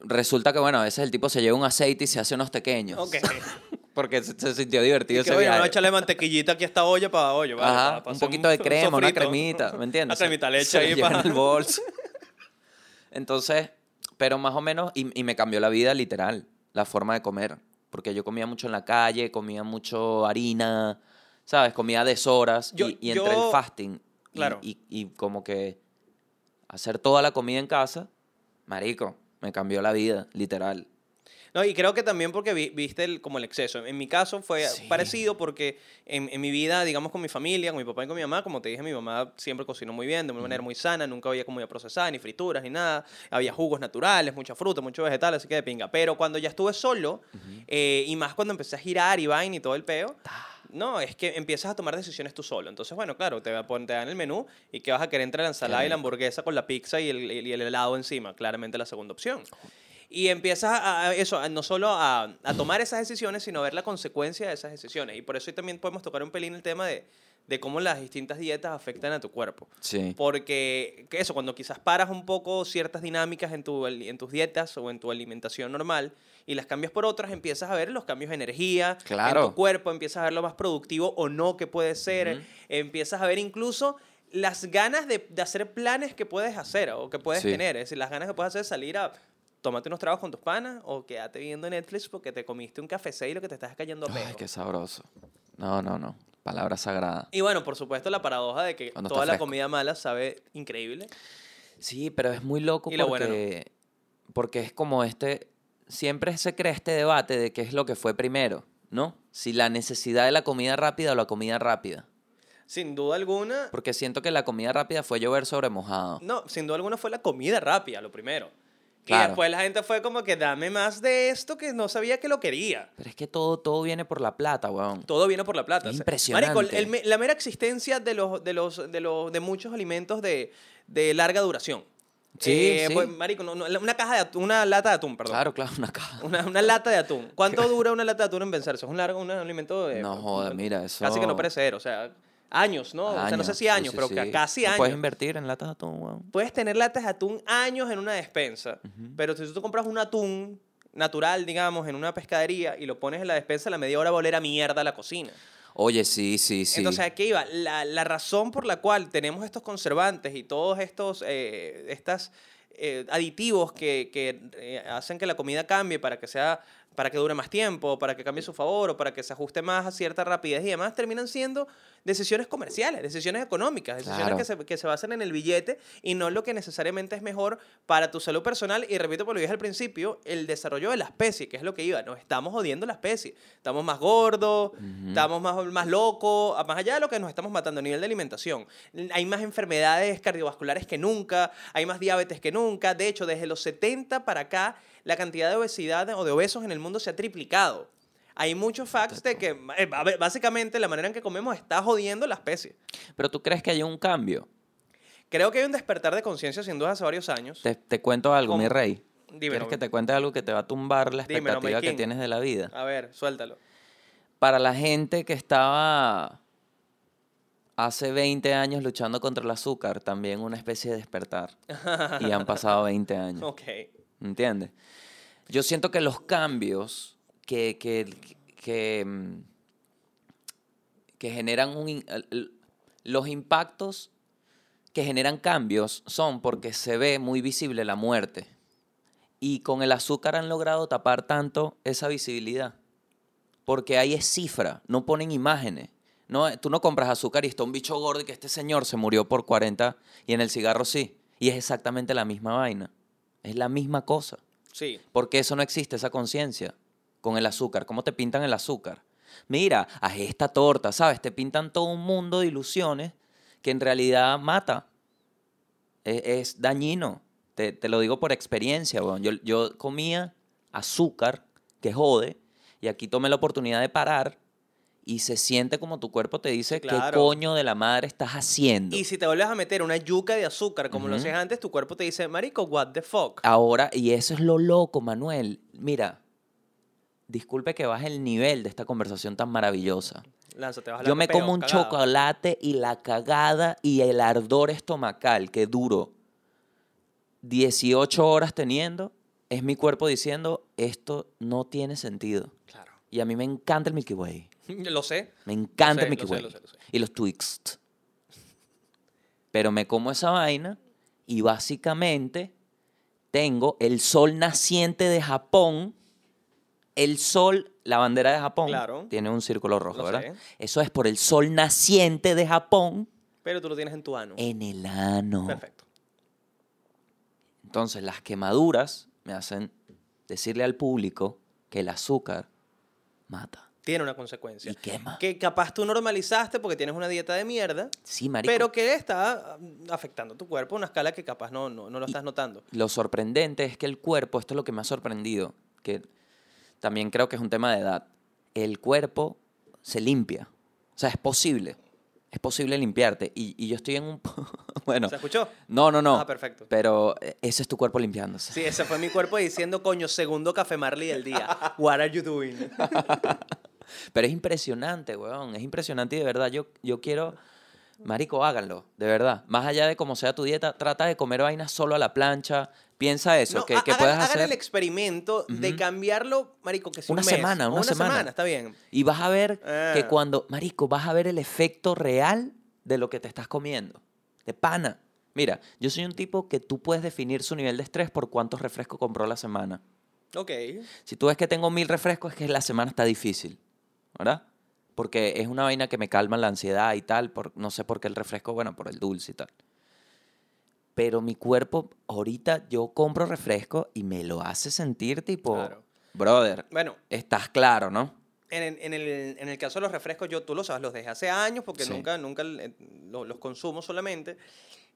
Resulta que, bueno, a veces el tipo se lleva un aceite y se hace unos pequeños. ok. [laughs] Porque se, se sintió divertido que, ese oye, viaje. a echarle mantequillita aquí a esta olla para olla, ¿vale? Ajá, para- para un hacer poquito de crema, una sofrito. cremita, ¿me entiendes? [laughs] Una cremita leche se ahí lo lleva para... en el bolso. Entonces, pero más o menos, y, y me cambió la vida literal, la forma de comer. Porque yo comía mucho en la calle, comía mucho harina, ¿sabes? Comía a deshoras Yo- y, y entre yo- el fasting y- Claro. y, y como que hacer toda la comida en casa, marico, me cambió la vida, literal. No, y creo que también porque vi- viste el, como el exceso. En mi caso fue Sí. parecido porque en, en mi vida, digamos, con mi familia, con mi papá y con mi mamá, como te dije, mi mamá siempre cocinó muy bien, de una manera muy sana, nunca había comida procesada, ni frituras, ni nada. Había jugos naturales, mucha fruta, mucho vegetal, así que de pinga. Pero cuando ya estuve solo, eh, y más cuando empecé a girar y vaina y todo el peo, no, es que empiezas a tomar decisiones tú solo. Entonces, bueno, claro, te, va a poner- te dan el menú y que vas a querer entre la ensalada y la hamburguesa con la pizza y el, y el helado encima. Claramente la segunda opción. Y empiezas a, a eso, a no solo a, a tomar esas decisiones, sino a ver la consecuencia de esas decisiones. Y por eso hoy también podemos tocar un pelín el tema de, de cómo las distintas dietas afectan a tu cuerpo. Sí. Porque que eso, cuando quizás paras un poco ciertas dinámicas en, tu, en tus dietas o en tu alimentación normal y las cambias por otras, empiezas a ver los cambios de energía en Claro. tu cuerpo, empiezas a ver lo más productivo o no que puede ser, Ujú. empiezas a ver incluso las ganas de, de hacer planes que puedes hacer o que puedes Sí. tener. Es decir, las ganas que puedes hacer de salir a tomarte unos tragos con tus panas o quedarte viendo Netflix porque te comiste un café y lo que te estás cayendo a Ay, qué sabroso. No, no, no. Palabra sagrada. Y bueno, por supuesto, la paradoja de que Cuando toda la fresco. comida mala sabe increíble. Sí, pero es muy loco Y lo bueno porque, porque es como este, siempre se crea este debate de qué es lo que fue primero, ¿no? Si la necesidad de la comida rápida o la comida rápida. Sin duda alguna, Porque siento que la comida rápida fue llover sobre mojado. no, sin duda alguna fue la comida rápida, lo primero. Y Claro. después la gente fue como que dame más de esto que no sabía que lo quería. Pero es que todo, todo viene por la plata, weón. Todo viene por la plata. Es impresionante. Marico, el la mera existencia de los, de los, de los, de muchos alimentos de, de larga duración. Sí, Eh, sí. pues, marico, no- no, una caja de atún, una lata de atún, perdón. Claro, claro, una caja. Una, una lata de atún. ¿Cuánto [laughs] dura una lata de atún en vencerse? Es un largo, un alimento de, No joda, mira, eso- Casi que no perecedero, o sea, años, ¿no? o sea, no sé si años, sí, pero sí. casi años. Puedes invertir en latas de atún, weón. Puedes tener latas de atún años en una despensa, pero si tú compras un atún natural, digamos, en una pescadería y lo pones en la despensa, a la media hora va a oler a mierda la cocina. Oye, sí, sí, sí. Entonces, ¿a qué iba? La, la razón por la cual tenemos estos conservantes y todos estos eh, estas, eh, aditivos que, que, eh, hacen que la comida cambie para que sea para que dure más tiempo, para que cambie su favor o para que se ajuste más a cierta rapidez y demás, terminan siendo decisiones comerciales, decisiones económicas, decisiones Claro. que, se, que se basan en el billete y no lo que necesariamente es mejor para tu salud personal. Y repito, por lo que dije al principio, el desarrollo de la especie, que es lo que iba, nos estamos jodiendo la especie. Estamos más gordos, estamos más, más locos, más allá de lo que nos estamos matando a nivel de alimentación. Hay más enfermedades cardiovasculares que nunca, hay más diabetes que nunca. De hecho, desde los 70 para acá, la cantidad de obesidad o de obesos en el mundo se ha triplicado. Hay muchos facts de que eh, básicamente la manera en que comemos está jodiendo la especie. Pero tú crees que hay un cambio. Creo que hay un despertar de conciencia sin duda hace varios años. Te, te cuento algo, ¿Cómo? mi rey. Dímelo. ¿Quieres que te cuente algo que te va a tumbar la Dímelo, expectativa que tienes de la vida? A ver, suéltalo. Para la gente que estaba hace 20 años luchando contra el azúcar, también una especie de despertar. [laughs] y han pasado 20 años. Ok. ¿Entiendes? Yo siento que los cambios que, que, que, mm, generan Los impactos que generan cambios son porque se ve muy visible la muerte. Y con el azúcar han logrado tapar tanto esa visibilidad. Porque ahí es cifra, no ponen imágenes. No, tú no compras azúcar y está un bicho gordo y que este señor se murió por 40 y en el cigarro sí. Y es exactamente la misma vaina. Es la misma cosa. Sí. Porque eso no existe, esa conciencia con el azúcar. ¿Cómo te pintan el azúcar? Mira, haz esta torta, ¿sabes? Te pintan todo un mundo de ilusiones que en realidad mata. Es, es dañino. Te, te lo digo por experiencia, weón. Yo, yo comía azúcar, que jode, y aquí tomé la oportunidad de parar y se siente como tu cuerpo te dice, ¿qué coño de la madre estás haciendo? Y si te vuelves a meter una yuca de azúcar como lo hacías antes, tu cuerpo te dice, marico, what the fuck. Ahora, y eso es lo loco, Manuel. Mira, disculpe que baje el nivel de esta conversación tan maravillosa. Vas a Yo me peo, como un cagada. chocolate y la cagada y el ardor estomacal que duro 18 horas teniendo, es mi cuerpo diciendo, esto no tiene sentido. Claro. Y a mí me encanta el Milky Way. [laughs] Lo sé. Me encanta el Milky lo sé, Way. lo sé, lo sé. Y los Twixt. Pero me como esa vaina y básicamente tengo el sol naciente de Japón. El sol, la bandera de Japón, Claro. tiene un círculo rojo, ¿verdad? Eso es por el sol naciente de Japón Pero tú lo tienes en tu ano. en el ano. Perfecto. Entonces, las quemaduras me hacen decirle al público que el azúcar mata Tiene una consecuencia. y quema. Que capaz tú normalizaste porque tienes una dieta de mierda, Sí, marico. pero que está mm, afectando tu cuerpo a una escala que capaz no, no, no lo estás notando. Lo sorprendente es que el cuerpo, esto es lo que me ha sorprendido, que también creo que es un tema de edad, el cuerpo se limpia. O sea, es posible. Es posible limpiarte. Y, y yo estoy en un... [laughs] bueno, ¿Se escuchó? no, no, no. Ah, perfecto. Pero eh, ese es tu cuerpo limpiándose. Sí, ese fue mi cuerpo diciendo, coño, segundo café Marley del día. What are you doing? [laughs] Pero es impresionante, weón. Es impresionante y de verdad yo, yo quiero... Marico, háganlo, de verdad. Más allá de cómo sea tu dieta, trata de comer vainas solo a la plancha. Piensa eso, No, que, que hagan, puedes hagan hacer... el experimento de cambiarlo, marico, que sea Una un mes, semana, o una semana. está bien. Y vas a ver que Ah. cuando, marico, vas a ver el efecto real de lo que te estás comiendo. De pana. Mira, yo soy un tipo que tú puedes definir su nivel de estrés por cuántos refrescos compró la semana. Ok. Si tú ves que tengo mil refrescos, es que la semana está difícil, ¿verdad? Porque es una vaina que me calma la ansiedad y tal, por, no sé por qué el refresco, bueno, por el dulce y tal. Pero mi cuerpo, ahorita yo compro refresco y me lo hace sentir tipo, Claro. brother, Bueno, estás claro, ¿no? en, el- en el, en el caso de los refrescos, yo, tú lo sabes, los dejé hace años porque Sí. nunca, nunca eh, lo- los consumo solamente.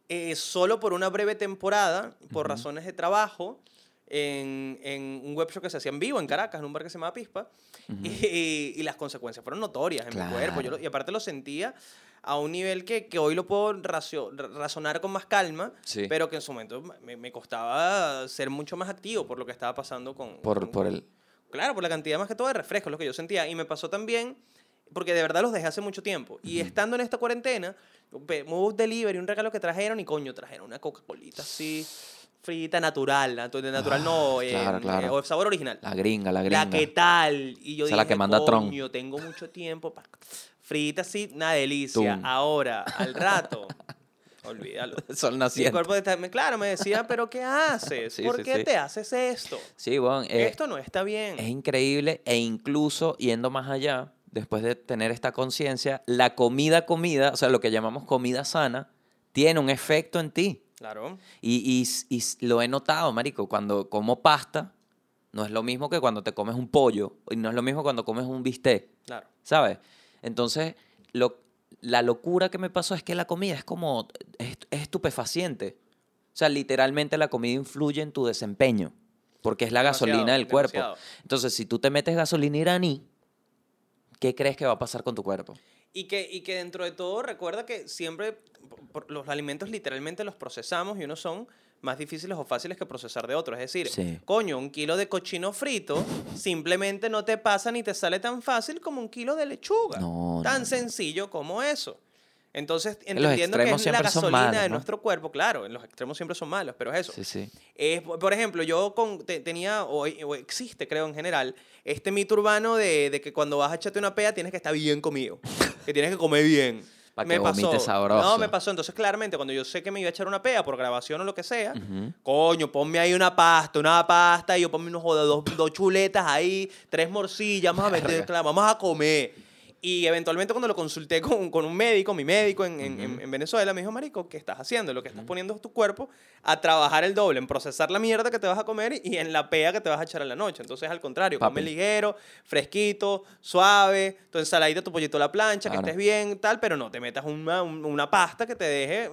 Eh, solo por una breve temporada, por razones de trabajo, en, en un web show que se hacía en vivo en Caracas, en un bar que se llama Pispa, y, y las consecuencias fueron notorias en mi cuerpo. Yo lo- Claro. y aparte lo sentía a un nivel que, que hoy lo puedo racio- ra- razonar con más calma, Sí. pero que en su momento me, me costaba ser mucho más activo por lo que estaba pasando con... Por, con- por el... Claro, por la cantidad más que todo de refrescos, lo que yo sentía. Y me pasó también, porque de verdad los dejé hace mucho tiempo. Y estando en esta cuarentena, pe- un delivery, un regalo que trajeron, y coño, trajeron una Coca-Colita así, frita, natural. Natural no, Ah, eh, claro, eh, claro. o sabor original. La gringa, la gringa. La que tal. Y yo Esa es la que manda Tron. coño, tengo mucho tiempo para... Frita así, una delicia. Tum. Ahora, al [laughs] rato, olvídalo. [laughs] Sol Y el naciente. cuerpo claro, me decía, pero ¿qué haces? Sí, ¿Por sí, qué sí. te haces esto? Sí, bueno, eh, Esto no está bien. es increíble e incluso yendo más allá, después de tener esta conciencia, la comida, comida, o sea, lo que llamamos comida sana, tiene un efecto en ti. Claro. Y, y y lo he notado, marico, cuando como pasta, no es lo mismo que cuando te comes un pollo, y no es lo mismo cuando comes un bistec. Claro. ¿sabes? Entonces, lo, la locura que me pasó es que la comida es como, es, es estupefaciente. O sea, literalmente la comida influye en tu desempeño, porque es la Demasiado, gasolina del cuerpo. Entonces, si tú te metes gasolina iraní, ¿qué crees que va a pasar con tu cuerpo? Y que, y que dentro de todo, recuerda que siempre, por- los alimentos literalmente los procesamos y unos son más difíciles o fáciles que procesar de otros. Es decir, Sí. coño, un kilo de cochino frito simplemente no te pasa ni te sale tan fácil como un kilo de lechuga. No, tan no, no. sencillo como eso. Entonces, entendiendo que extremos es la gasolina malos, de ¿no? nuestro cuerpo, claro, en los extremos siempre son malos, pero es eso. Sí, sí. Es, por ejemplo, yo con, te- tenía, o, o existe creo en general, este mito urbano de, de que cuando vas a echarte una pea tienes que estar bien comido, [laughs] que tienes que comer bien. Pa' que vomites sabroso. No, me pasó. Entonces, claramente, cuando yo sé que me iba a echar una pea por grabación o lo que sea, Ujú. coño, ponme ahí una pasta, una pasta, y yo ponme unos dos, dos chuletas ahí, tres morcillas, vamos a meter, claro, vamos a comer. Y eventualmente cuando lo consulté con, con un médico, mi médico en, en- en- en Venezuela, me dijo, marico, ¿qué estás haciendo? Lo que estás poniendo es tu cuerpo a trabajar el doble, en procesar la mierda que te vas a comer y en la pea que te vas a echar en la noche. Entonces, al contrario, come Papi. ligero, fresquito, suave, tu ensaladita, tu pollito a la plancha, Claro. que estés bien, tal, pero no te metas una, un- una pasta que te deje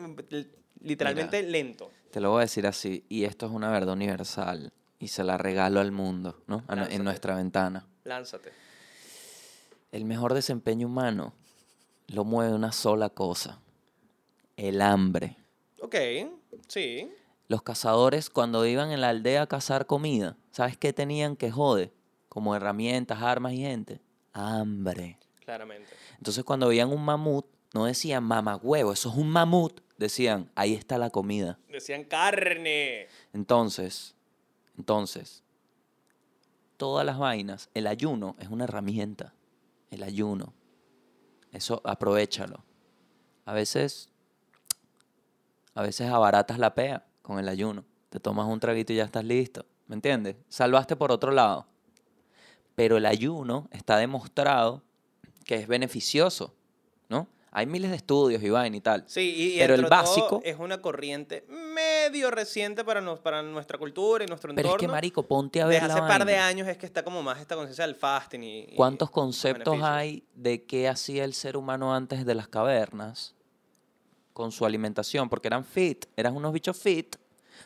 literalmente lento. Te lo voy a decir así, y esto es una verdad universal, y se la regalo al mundo, ¿no? A- Lánzate. En nuestra ventana. Lánzate. El mejor desempeño humano lo mueve una sola cosa, el hambre. Ok, sí. Los cazadores cuando iban en la aldea a cazar comida, ¿sabes qué tenían que jode? Como herramientas, armas y gente. Hambre. Claramente. Entonces cuando veían un mamut, no decían mamagüevo, eso es un mamut. Decían, ahí está la comida. Decían carne. Entonces, entonces, todas las vainas, el ayuno es una herramienta. El ayuno. Eso aprovechalo. A veces, a veces abaratas la pea con el ayuno. Te tomas un traguito y ya estás listo. ¿Me entiendes? Salvaste por otro lado. Pero el ayuno está demostrado que es beneficioso, ¿no? Hay miles de estudios y vaina y tal. Sí, y, Pero el básico- es una corriente medio reciente para, nos, para nuestra cultura y nuestro Pero entorno. es que, marico, ponte a ver Desde la hace par de vaina. años es que está como más esta conciencia del fasting y... y ¿Cuántos los conceptos hay de qué hacía el ser humano antes de las cavernas con su alimentación? Porque eran fit, eran unos bichos fit,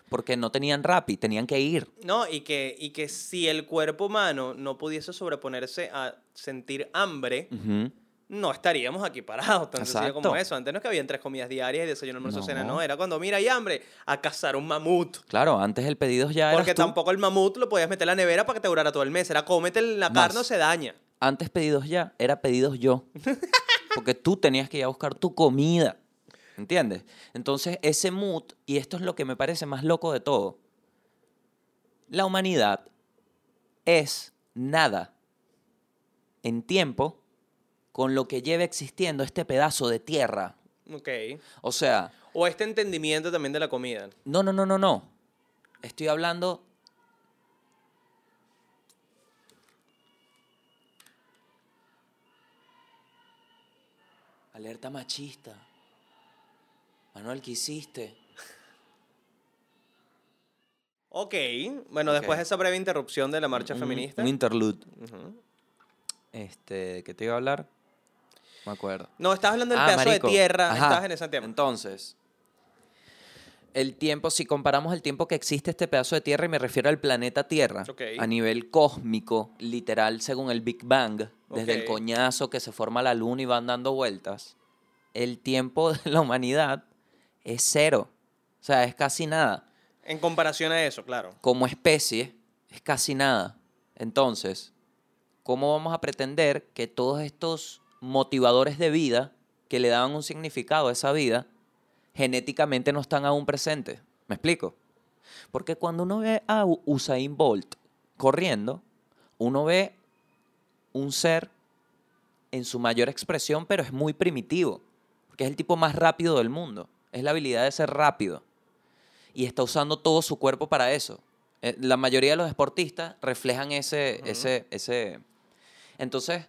porque no tenían rapi, tenían que ir. No, y que, y que si el cuerpo humano no pudiese sobreponerse a sentir hambre, Ujú. No estaríamos aquí parados, tan sencillo como eso. Antes no es que habían tres comidas diarias y desayuno, almuerzo, cena, No. no. Era cuando, mira, hay hambre, a cazar un mamut. Claro, antes el pedido ya era. Porque tampoco el mamut lo podías meter en la nevera para que te durara todo el mes. Era cómete la Más. carne o se daña. Antes pedidos ya, era pedidos yo. [laughs] Porque tú tenías que ir a buscar tu comida. ¿Entiendes? Entonces, ese mood, y esto es lo que me parece más loco de todo. La humanidad es nada en tiempo con lo que lleva existiendo este pedazo de tierra. Ok. O sea, O este entendimiento también de la comida. no, no, no, no, no. Estoy hablando. Alerta machista. Manuel, ¿qué hiciste? Ok. Bueno, después de esa breve interrupción de la marcha Un- feminista. Un interlude. Este, ¿de qué te iba a hablar? No me acuerdo. No, estabas hablando del Ah, pedazo marico. de tierra. Ajá. Estabas en ese tema. Entonces, el tiempo, si comparamos el tiempo que existe este pedazo de tierra, y me refiero al planeta Tierra, a nivel cósmico, literal, según el Big Bang, desde el coñazo que se forma la luna y van dando vueltas, el tiempo de la humanidad es cero. O sea, es casi nada. En comparación a eso, claro. Como especie, es casi nada. Entonces, ¿cómo vamos a pretender que todos estos motivadores de vida que le daban un significado a esa vida, genéticamente no están aún presentes? ¿Me explico? Porque cuando uno ve a Usain Bolt corriendo, uno ve un ser en su mayor expresión, pero es muy primitivo, porque es el tipo más rápido del mundo. Es la habilidad de ser rápido y está usando todo su cuerpo para eso. Eh, La mayoría de los deportistas reflejan ese, ese, ese. Entonces,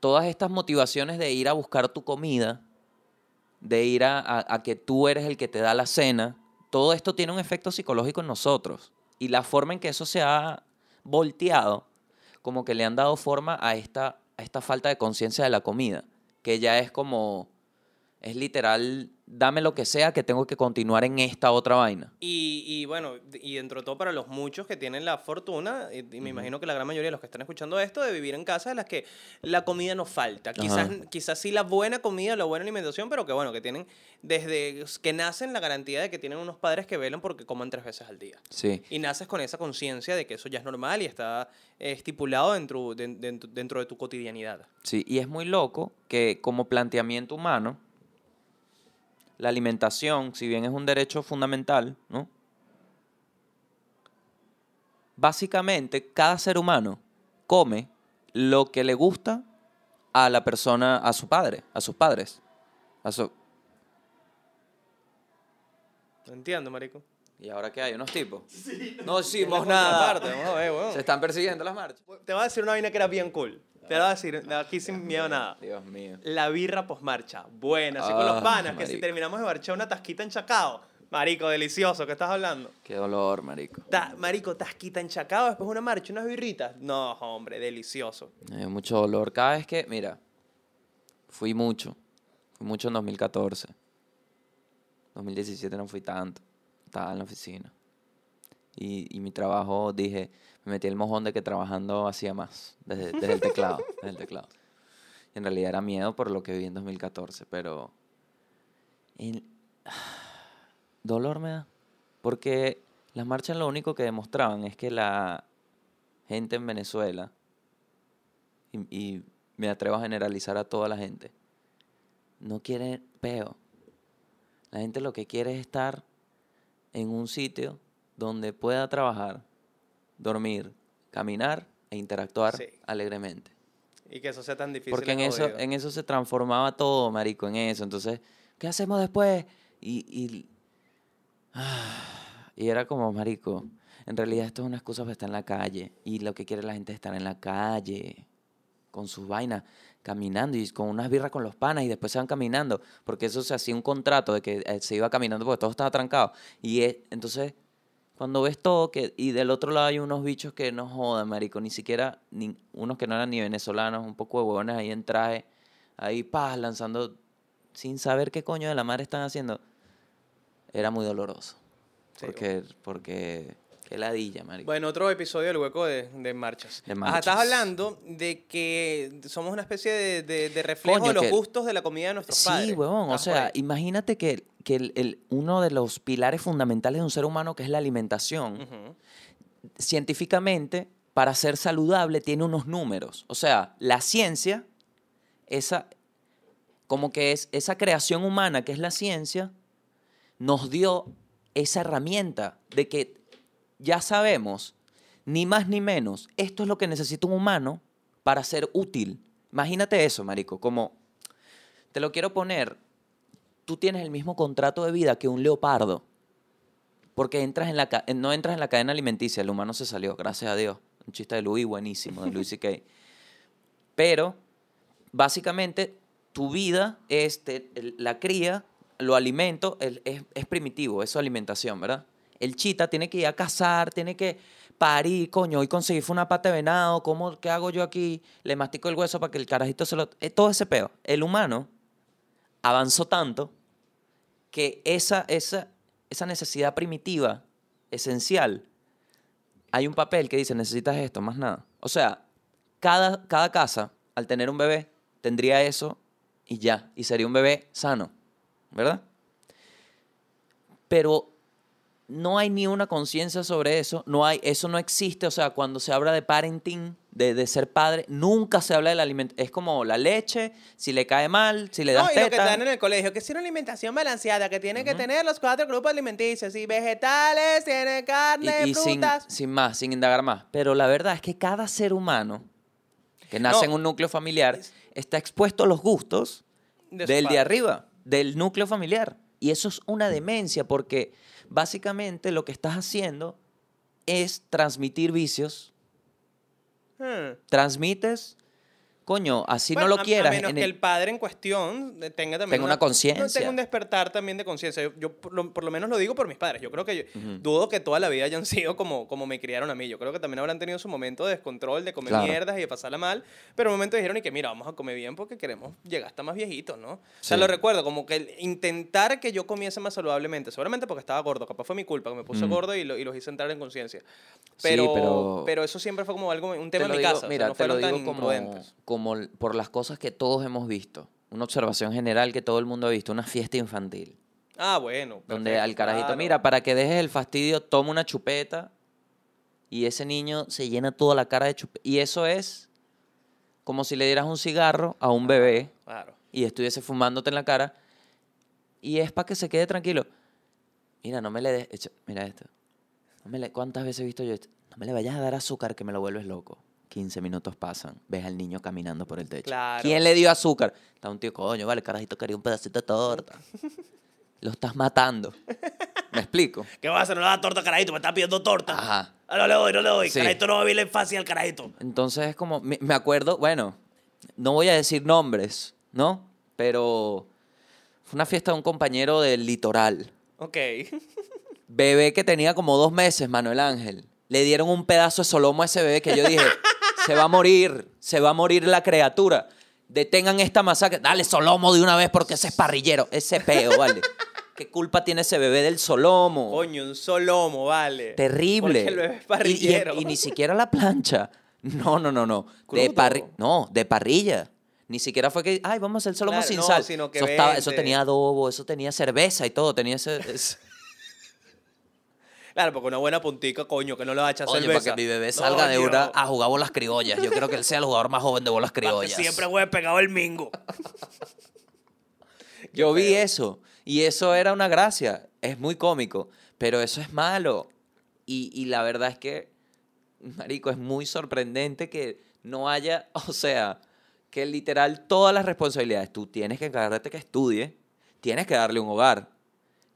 todas estas motivaciones de ir a buscar tu comida, de ir a, a- que tú eres el que te da la cena, todo esto tiene un efecto psicológico en nosotros. Y la forma en que eso se ha volteado, como que le han dado forma a esta, a esta falta de conciencia de la comida, que ya es como Es literal, dame lo que sea que tengo que continuar en esta otra vaina. Y, y bueno, y dentro de todo para los muchos que tienen la fortuna, y, y me imagino que la gran mayoría de los que están escuchando esto, de vivir en casas en las que la comida no falta. Quizás, quizás sí la buena comida, la buena alimentación, pero que bueno, que tienen desde que nacen la garantía de que tienen unos padres que velan porque coman tres veces al día. Sí. Y naces con esa conciencia de que eso ya es normal y está eh, estipulado dentro, de- dentro, dentro de tu cotidianidad. Sí, y es muy loco que como planteamiento humano, la alimentación, si bien es un derecho fundamental, ¿no? Básicamente, cada ser humano come lo que le gusta a la persona, a su padre, a sus padres. A su... No entiendo, marico. ¿Y ahora qué hay? ¿Unos tipos? [laughs] No Es hicimos nada. Se están persiguiendo las marchas. Te voy a decir una vaina que era bien cool. Te la voy a decir aquí sin miedo a nada. Dios mío. La birra posmarcha. Buena, así con Ah, los panas, que si terminamos de marchar una tasquita en Chacao. Marico, delicioso, ¿qué estás hablando? Qué dolor, marico. Ta- marico, tasquita en Chacao, después una marcha, unas birritas. No, hombre, delicioso. Mucho dolor. Cada vez que, mira, fui mucho. Fui mucho en 2014. 2017 no fui tanto. Estaba en la oficina. Y, y mi trabajo, dije, me metí el mojón de que trabajando hacía más. Desde, desde el teclado. [laughs] desde el teclado. Y en realidad era miedo por lo que vi en 2014. Pero. el- [sighs] dolor me da. Porque las marchas lo único que demostraban es que la gente en Venezuela y, y me atrevo a generalizar a toda la gente, no quiere peo. La gente lo que quiere es estar en un sitio donde pueda trabajar, dormir, caminar e interactuar Sí. alegremente. Y que eso sea tan difícil. Porque en es eso, en eso se transformaba todo, marico, en eso. Entonces, ¿qué hacemos después? Y, y, ah, [sighs] y era como, marico, en realidad esto es una excusa para estar en la calle. Y lo que quiere la gente es estar en la calle, con sus vainas, caminando y con unas birras con los panas y después se van caminando. Porque eso se hacía un contrato de que eh, se iba caminando porque todo estaba trancado. Y es- entonces, cuando ves todo, que, y del otro lado hay unos bichos que no jodan, marico, ni siquiera, ni, unos que no eran ni venezolanos, un poco de huevones ahí en traje, ahí, paz, lanzando, sin saber qué coño de la madre están haciendo, era muy doloroso. Sí, Porque, porque, qué ladilla, marico. Bueno, otro episodio del hueco de, de marchas. De Ajá, marchas. estás hablando de que somos una especie de, de- de reflejo Coño, de los que- gustos de la comida de nuestros padres. Sí, huevón. O sea, ahí. imagínate que, que el, el- uno de los pilares fundamentales de un ser humano, que es la alimentación, científicamente, para ser saludable, tiene unos números. O sea, la ciencia, esa, como que es esa creación humana que es la ciencia, nos dio esa herramienta de que ya sabemos, ni más ni menos, esto es lo que necesita un humano para ser útil. Imagínate eso, marico, como te lo quiero poner, tú tienes el mismo contrato de vida que un leopardo. Porque entras en la, no entras en la cadena alimenticia, el humano se salió, gracias a Dios. Un chiste de Louis buenísimo, de Louis C.K. [laughs] Pero, básicamente, tu vida es te- el- la cría, lo alimento, es, es primitivo, es su alimentación, ¿verdad? El chita tiene que ir a cazar, tiene que parir, coño, hoy conseguí fue una pata de venado, ¿cómo, ¿qué hago yo aquí? Le mastico el hueso para que el carajito se lo... eh, todo ese peo. El humano avanzó tanto que esa, esa, esa necesidad primitiva, esencial, hay un papel que dice, necesitas esto, más nada. O sea, cada, cada casa, al tener un bebé, tendría eso y ya, y sería un bebé sano, ¿verdad? Pero no hay ni una conciencia sobre eso, no hay, eso no existe, o sea, cuando se habla de parenting, de, de ser padre, nunca se habla del alimento, es como la leche, si le cae mal, si le das No, y lo que te teta. dan en el colegio, que es una alimentación balanceada, que tiene que tener los cuatro grupos alimenticios, y vegetales, tiene carne, y, y sin, frutas. sin más, sin indagar más. Pero la verdad es que cada ser humano que nace No. en un núcleo familiar está expuesto a los gustos De del de padre. arriba, del núcleo familiar. Y eso es una demencia porque básicamente lo que estás haciendo es transmitir vicios, Hmm. transmites coño, así Bueno, no a- lo quieras. A menos en que el- el padre en cuestión eh, tenga también Tenga una conciencia. no, Tenga un despertar también de conciencia. Yo, yo por, lo, por lo menos lo digo por mis padres. Yo creo que yo- dudo que toda la vida hayan [laughs] sido como, como me criaron a mí. Yo creo que también habrán tenido su momento de descontrol, de comer Claro. mierdas y de pasarla mal. Pero en un momento dijeron y que mira, vamos a comer bien porque queremos llegar hasta más viejitos, ¿no? O sea, Sí. lo recuerdo como que intentar que yo comiese más saludablemente, seguramente porque estaba gordo, capaz fue mi culpa, que me puse Mm. gordo y, lo- y los hice entrar en conciencia. Sí, Pero, pero- pero eso siempre fue como algo, un te tema en mi digo- casa. o sea, Mira, no te lo digo tan como. Como por las cosas que todos hemos visto. Una observación general que todo el mundo ha visto, una fiesta infantil. Ah, bueno. Donde al carajito, claro. mira, para que dejes el fastidio, toma una chupeta y ese niño se llena toda la cara de chupeta. Y eso es como si le dieras un cigarro a un bebé Claro. y estuviese fumándote en la cara y es para que se quede tranquilo. Mira, no me le des, mira esto. No me le- ¿Cuántas veces he visto yo esto? No me le vayas a dar azúcar que me lo vuelves loco. 15 minutos pasan, ves al niño caminando por el techo. Claro. ¿Quién le dio azúcar? Está un tío, coño, vale, carajito quería un pedacito de torta. [laughs] Lo estás matando. ¿Me explico? [laughs] ¿Qué vas a hacer? No le das torta, carajito, me está pidiendo torta. Ajá. Ah, no le doy, no le doy. Sí. Carajito no va a la infancia al carajito. Entonces es como, me acuerdo, bueno, no voy a decir nombres, ¿no? Pero fue una fiesta de un compañero del litoral. Ok. Bebé que tenía como dos meses, Manuel Ángel. Le dieron un pedazo de solomo a ese bebé que yo dije, [laughs] se va a morir, se va a morir la criatura. Detengan esta masacre. Dale solomo de una vez porque ese es parrillero. Ese peo, ¿vale? ¿Qué culpa tiene ese bebé del solomo? Coño, un solomo, vale. Terrible. Porque el bebé es Y- y- parrillero. Y, ni siquiera la plancha. No, no, no, no. De parri- no, de parrilla. Ni siquiera fue que, ay, vamos a hacer solomo Claro, sin no, sal. sino que eso, estaba- eso vende. tenía adobo, eso tenía cerveza y todo. Tenía ese. ese- Claro, porque una buena puntica, coño, que no le va a echar Oye, para que mi bebé salga de una a jugar bolas criollas. Yo creo que él sea el jugador más joven de bolas criollas. Siempre juegue pegado el mingo. [laughs] Yo vi eso y eso era una gracia. Es muy cómico, pero eso es malo. Y, y la verdad es que, Marico, es muy sorprendente que no haya, [laughs] o sea, que literal todas las responsabilidades, tú tienes que encargarte que estudie, tienes que darle un hogar.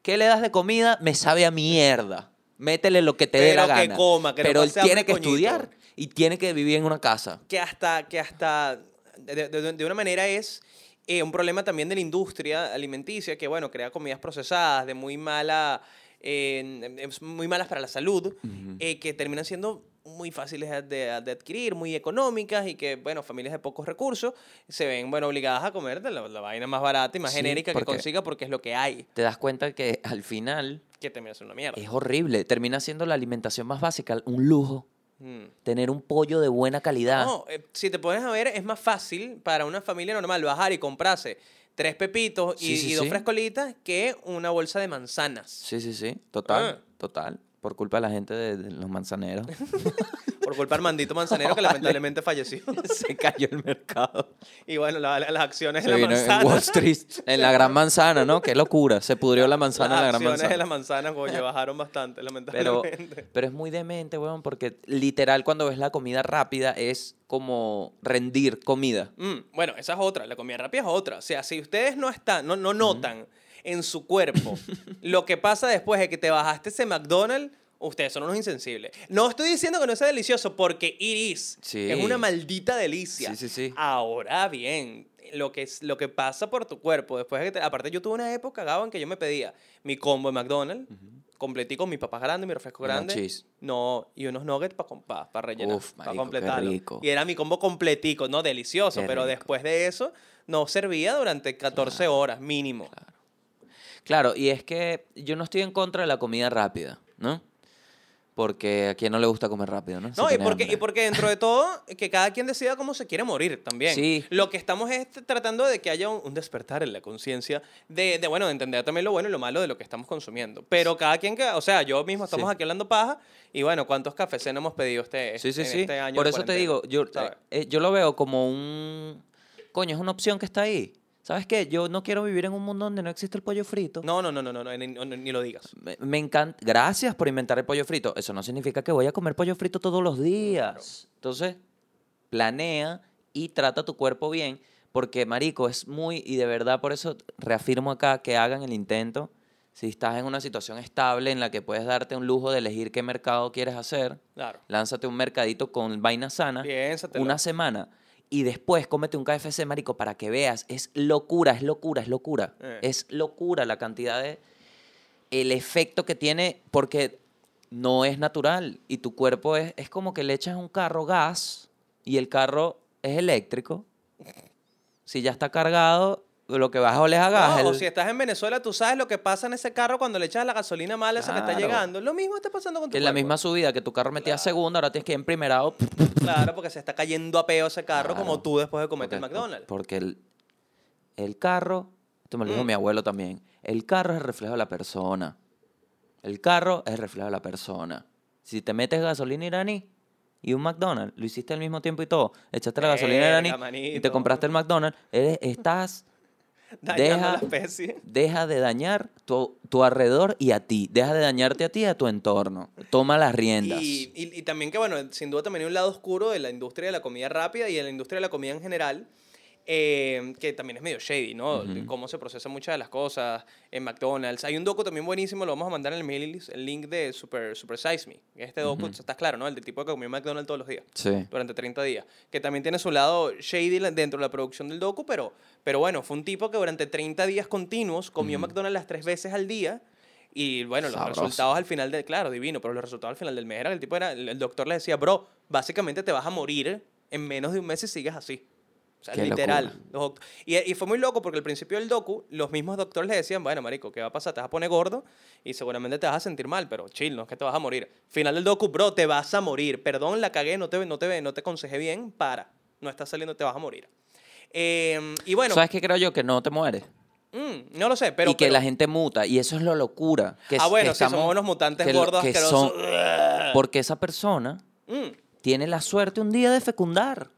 ¿Qué le das de comida? Me sabe a mierda. Métele lo que te dé la Pero que gana. coma, que pero él tiene que coñito. estudiar y tiene que vivir en una casa. que hasta, que hasta de, de- de una manera es eh, un problema también de la industria alimenticia que, bueno, crea comidas procesadas de muy mala, eh, muy malas para la salud, eh, que terminan siendo muy fáciles de, de- adquirir, muy económicas y que, bueno, familias de pocos recursos se ven, bueno, obligadas a comer de la, la vaina más barata y más Sí, genérica que consiga porque es lo que hay, Te das cuenta que al final que termina siendo una mierda. es horrible. Termina siendo la alimentación más básica, un lujo. Mm. Tener un pollo de buena calidad. No, eh, si te pones a ver, es más fácil para una familia normal bajar y comprarse tres pepitos y, Sí, sí, y dos sí. frescolitas que una bolsa de manzanas. Sí, sí, sí. Total, Ah. total. Por culpa de la gente de, de los manzaneros. [laughs] Por culpa del mandito manzanero que [laughs] lamentablemente falleció. [laughs] Se cayó el mercado. Y bueno, la- la- las acciones Se de la vino en manzana. Wall Street, en la gran manzana, ¿no? Qué locura. Se pudrió la manzana en la las gran acciones de la manzana. manzana, coño, bajaron bastante, Pero, lamentablemente. pero es muy demente, weón, porque literal cuando ves la comida rápida es como rendir comida. Mm, bueno, esa es otra, la comida rápida es otra. O sea, si ustedes no están, no, no notan en su cuerpo [laughs] lo que pasa después de que te bajaste ese McDonald's, ustedes son unos insensibles. No estoy diciendo que no sea delicioso, porque it is. Sí. Es una maldita delicia. Sí, sí, sí. Ahora bien, lo que, es, lo que pasa por tu cuerpo, después de que te- aparte yo tuve una época, Gabo, en que yo me pedía mi combo de McDonald's, completico, mi papas grande, mi refresco grande. cheese. No, y unos nuggets para pa, rellenar, Uf, para completarlo. rico. Y era mi combo completico, ¿no? Delicioso, Qué pero rico. después de eso no servía durante 14 horas mínimo. Claro, y es que yo no estoy en contra de la comida rápida, ¿no? Porque a quien no le gusta comer rápido, ¿no? No, y porque, y porque dentro de todo, que cada quien decida cómo se quiere morir también. Sí. Lo que estamos es tratando de que haya un, un despertar en la conciencia de, de, bueno, de entender también lo bueno y lo malo de lo que estamos consumiendo. Pero cada quien, que, o sea, yo mismo estamos Sí. aquí hablando paja y bueno, ¿cuántos cafés hemos pedido este, Sí, sí, en sí. este año? Por eso te digo, yo, eh, yo lo veo como un... Coño, es una opción que está ahí. ¿Sabes qué? Yo no quiero vivir en un mundo donde no existe el pollo frito. No, no, no, no, no, no, ni, ni- ni lo digas. Me, me encanta. Gracias por inventar el pollo frito. Eso no significa que voy a comer pollo frito todos los días. Entonces, planea y trata tu cuerpo bien. Porque, marico, es muy... Y de verdad, por eso reafirmo acá que hagan el intento. Si estás en una situación estable en la que puedes darte un lujo de elegir qué mercado quieres hacer, Claro. lánzate un mercadito con vaina sana Piénsatelo. una semana y después cómete un KFC, marico, para que veas. Es locura, es locura, es locura. Eh. Es locura la cantidad de... El efecto que tiene, porque no es natural. Y tu cuerpo es, es como que le echas un carro gas y el carro es eléctrico. Si ya está cargado, lo que vas a oler es a gas. No, o si estás en Venezuela, tú sabes lo que pasa en ese carro cuando le echas la gasolina mala esa que está Claro. llegando. Lo mismo está pasando con tu en la misma subida que tu carro metía segunda, ahora tienes que ir en primerado. Claro, porque se está cayendo a peo ese carro como Claro. tú después de comerte Porque- el McDonald's. Porque el, el carro, esto me lo dijo Mm. mi abuelo también, el carro es el reflejo de la persona. El carro es el reflejo de la persona. Si te metes gasolina iraní y un McDonald's, lo hiciste al mismo tiempo y todo, echaste la gasolina iraní y te compraste el McDonald's, eres, estás, Dañando deja- la especie. deja de dañar tu, tu alrededor y a ti, deja de dañarte a ti y a tu entorno. Toma las riendas. Y, y- y también que, bueno, sin duda también hay un lado oscuro de la industria de la comida rápida y de la industria de la comida en general, eh, que también es medio shady, ¿no? Cómo se procesan muchas de las cosas en McDonald's. Hay un docu también buenísimo, lo vamos a mandar en el mail, el link de Super, Super Size Me. Este docu, está claro, ¿no? El del tipo que comió McDonald's todos los días Sí. durante 30 días. Que también tiene su lado shady dentro de la producción del docu, pero, pero bueno, fue un tipo que durante 30 días continuos comió McDonald's las tres veces al día. Y bueno, los Sabroso. resultados al final del, claro, divino, pero los resultados al final del mes era el tipo era, el doctor le decía, bro, básicamente te vas a morir en menos de un mes si sigues así. O sea, Qué literal. Los y, y fue muy loco porque al principio del docu, los mismos doctores le decían, bueno, marico, ¿qué va a pasar? Te vas a poner gordo y seguramente te vas a sentir mal, pero chill, no es que te vas a morir. Final del docu, bro, te vas a morir. Perdón, la cagué, no te, no te, no te aconsejé bien, para. No estás saliendo, te vas a morir. Eh, y bueno, ¿Sabes qué creo yo? Que no te mueres. mm, no lo sé, pero... y que pero- la gente muta. Y eso es lo locura. Que, Ah, que bueno, sí, estamos- somos unos mutantes que gordos que son- Porque esa persona Mm. tiene la suerte un día de fecundar.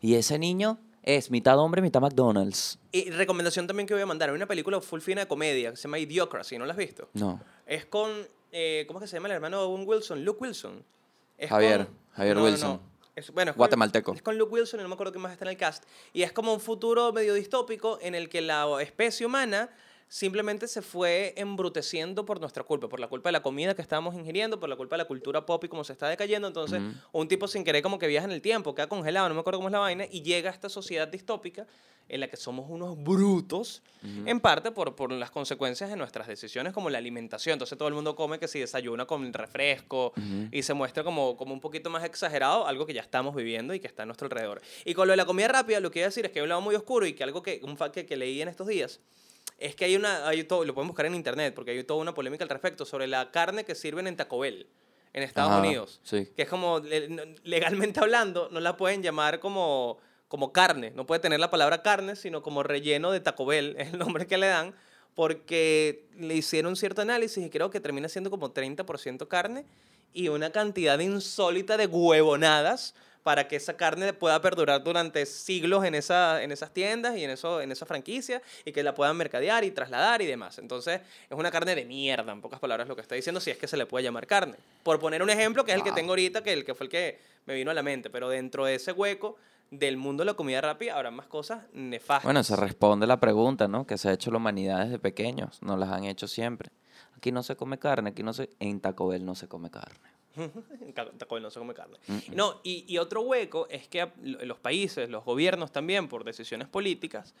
Y ese niño es mitad hombre, mitad McDonald's. Y recomendación también que voy a mandar. Hay una película full fina de comedia que se llama Idiocracy, ¿no la has visto? No. Es con, eh, ¿cómo es que se llama el hermano de Owen Wilson? Luke Wilson. Es Javier, con- Javier no, Wilson. no. Es, bueno, es con- Guatemalteco. es con Luke Wilson y no me acuerdo qué más está en el cast. Y es como un futuro medio distópico en el que la especie humana simplemente se fue embruteciendo por nuestra culpa, por la culpa de la comida que estábamos ingiriendo, por la culpa de la cultura pop y cómo se está decayendo. Entonces, un tipo sin querer como que viaja en el tiempo, queda congelado, no me acuerdo cómo es la vaina, y llega a esta sociedad distópica en la que somos unos brutos, en parte por, por las consecuencias de nuestras decisiones como la alimentación. Entonces todo el mundo come que si desayuna con refresco y se muestra como, como un poquito más exagerado, algo que ya estamos viviendo y que está a nuestro alrededor. Y con lo de la comida rápida, lo que a decir es que he hablado muy oscuro y que algo que, un fact que, que leí en estos días, es que hay una, hay todo, lo pueden buscar en internet, porque hay toda una polémica al respecto sobre la carne que sirven en Taco Bell, en Estados Ajá, Unidos. sí. Que es como, legalmente [laughs] hablando, no la pueden llamar como, como carne. No puede tener la palabra carne, sino como relleno de Taco Bell, [laughs] es el nombre que le dan, porque le hicieron cierto análisis y creo que termina siendo como 30% carne y una cantidad insólita de huevonadas para que esa carne pueda perdurar durante siglos en, esa, en esas tiendas y en, eso, en esa franquicia y que la puedan mercadear y trasladar y demás. Entonces, es una carne de mierda, en pocas palabras lo que está diciendo, si es que se le puede llamar carne. Por poner un ejemplo, que es el que tengo ahorita, que, el que fue el que me vino a la mente, pero dentro de ese hueco del mundo de la comida rápida habrá más cosas nefastas. Bueno, se responde la pregunta, ¿no? Que se ha hecho la humanidad desde pequeños. Nos las han hecho siempre. Aquí no se come carne, aquí no se... En Taco Bell no se come carne. [laughs] Taco no se come carne. No, y, y otro hueco es que los países, los gobiernos también, por decisiones políticas,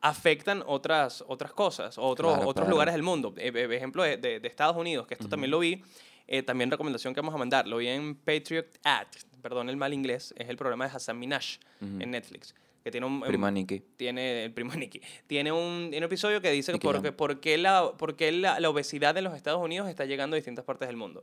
afectan otras, otras cosas, otros, Claro, otros claro. lugares del mundo. Eh, eh, ejemplo de, de- de Estados Unidos, que esto también lo vi, eh, también recomendación que vamos a mandar, lo vi en Patriot Act, perdón el mal inglés, es el programa de Hassan Minaj en Netflix, que tiene un... Prima un- Nikki. tiene el primo Nicky. Tiene un, tiene un episodio que dice Nicky por, qué- por qué, la, por qué la, la obesidad en los Estados Unidos está llegando a distintas partes del mundo.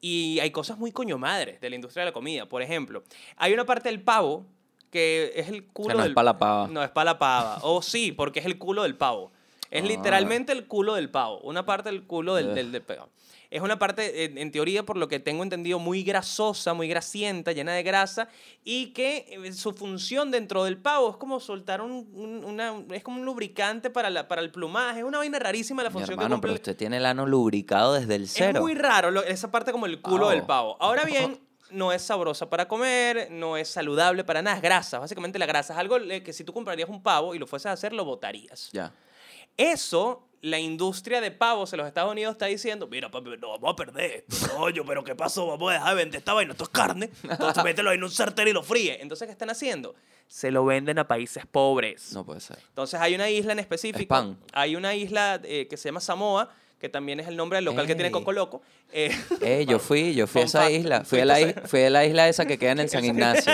Y hay cosas muy coño madres de la industria de la comida. Por ejemplo, hay una parte del pavo que es el culo no es del pa' la pava. No, es para la pava. O sí, porque es el culo del pavo. Es Ah. literalmente el culo del pavo. Una parte del culo del, Ugh. del, del pavo. Es una parte, en, teoría, por lo que tengo entendido, muy grasosa, muy grasienta, llena de grasa, y que eh, su función dentro del pavo es como soltar un, un- una, es como un lubricante para, la, para el plumaje. Es una vaina rarísima la Mi función hermano, que pero cumple. usted tiene el ano lubricado desde el cero. Es muy raro lo- esa parte como el culo del pavo. Ahora [laughs] bien, no es sabrosa para comer, no es saludable para nada, es grasa. Básicamente la grasa es algo que si tú comprarías un pavo y lo fueses a hacer, lo botarías. Ya. Eso la industria de pavos en los Estados Unidos está diciendo, mira, papi, no vamos a perder esto, [laughs] coño, pero ¿qué pasó? Vamos a dejar de vender esta vaina, esto es carne, entonces [laughs] mételo en un sartén y lo fríe. Entonces, ¿qué están haciendo? Se lo venden a países pobres. No puede ser. Entonces hay una isla en específico. Es pan. Hay una isla eh, que se llama Samoa, que también es el nombre del local que tiene. Coco Loco. Eh, [laughs] yo fui, yo fui a esa isla. Fui a, la, Fuiste a is- fui a la isla esa que queda en el San Ignacio.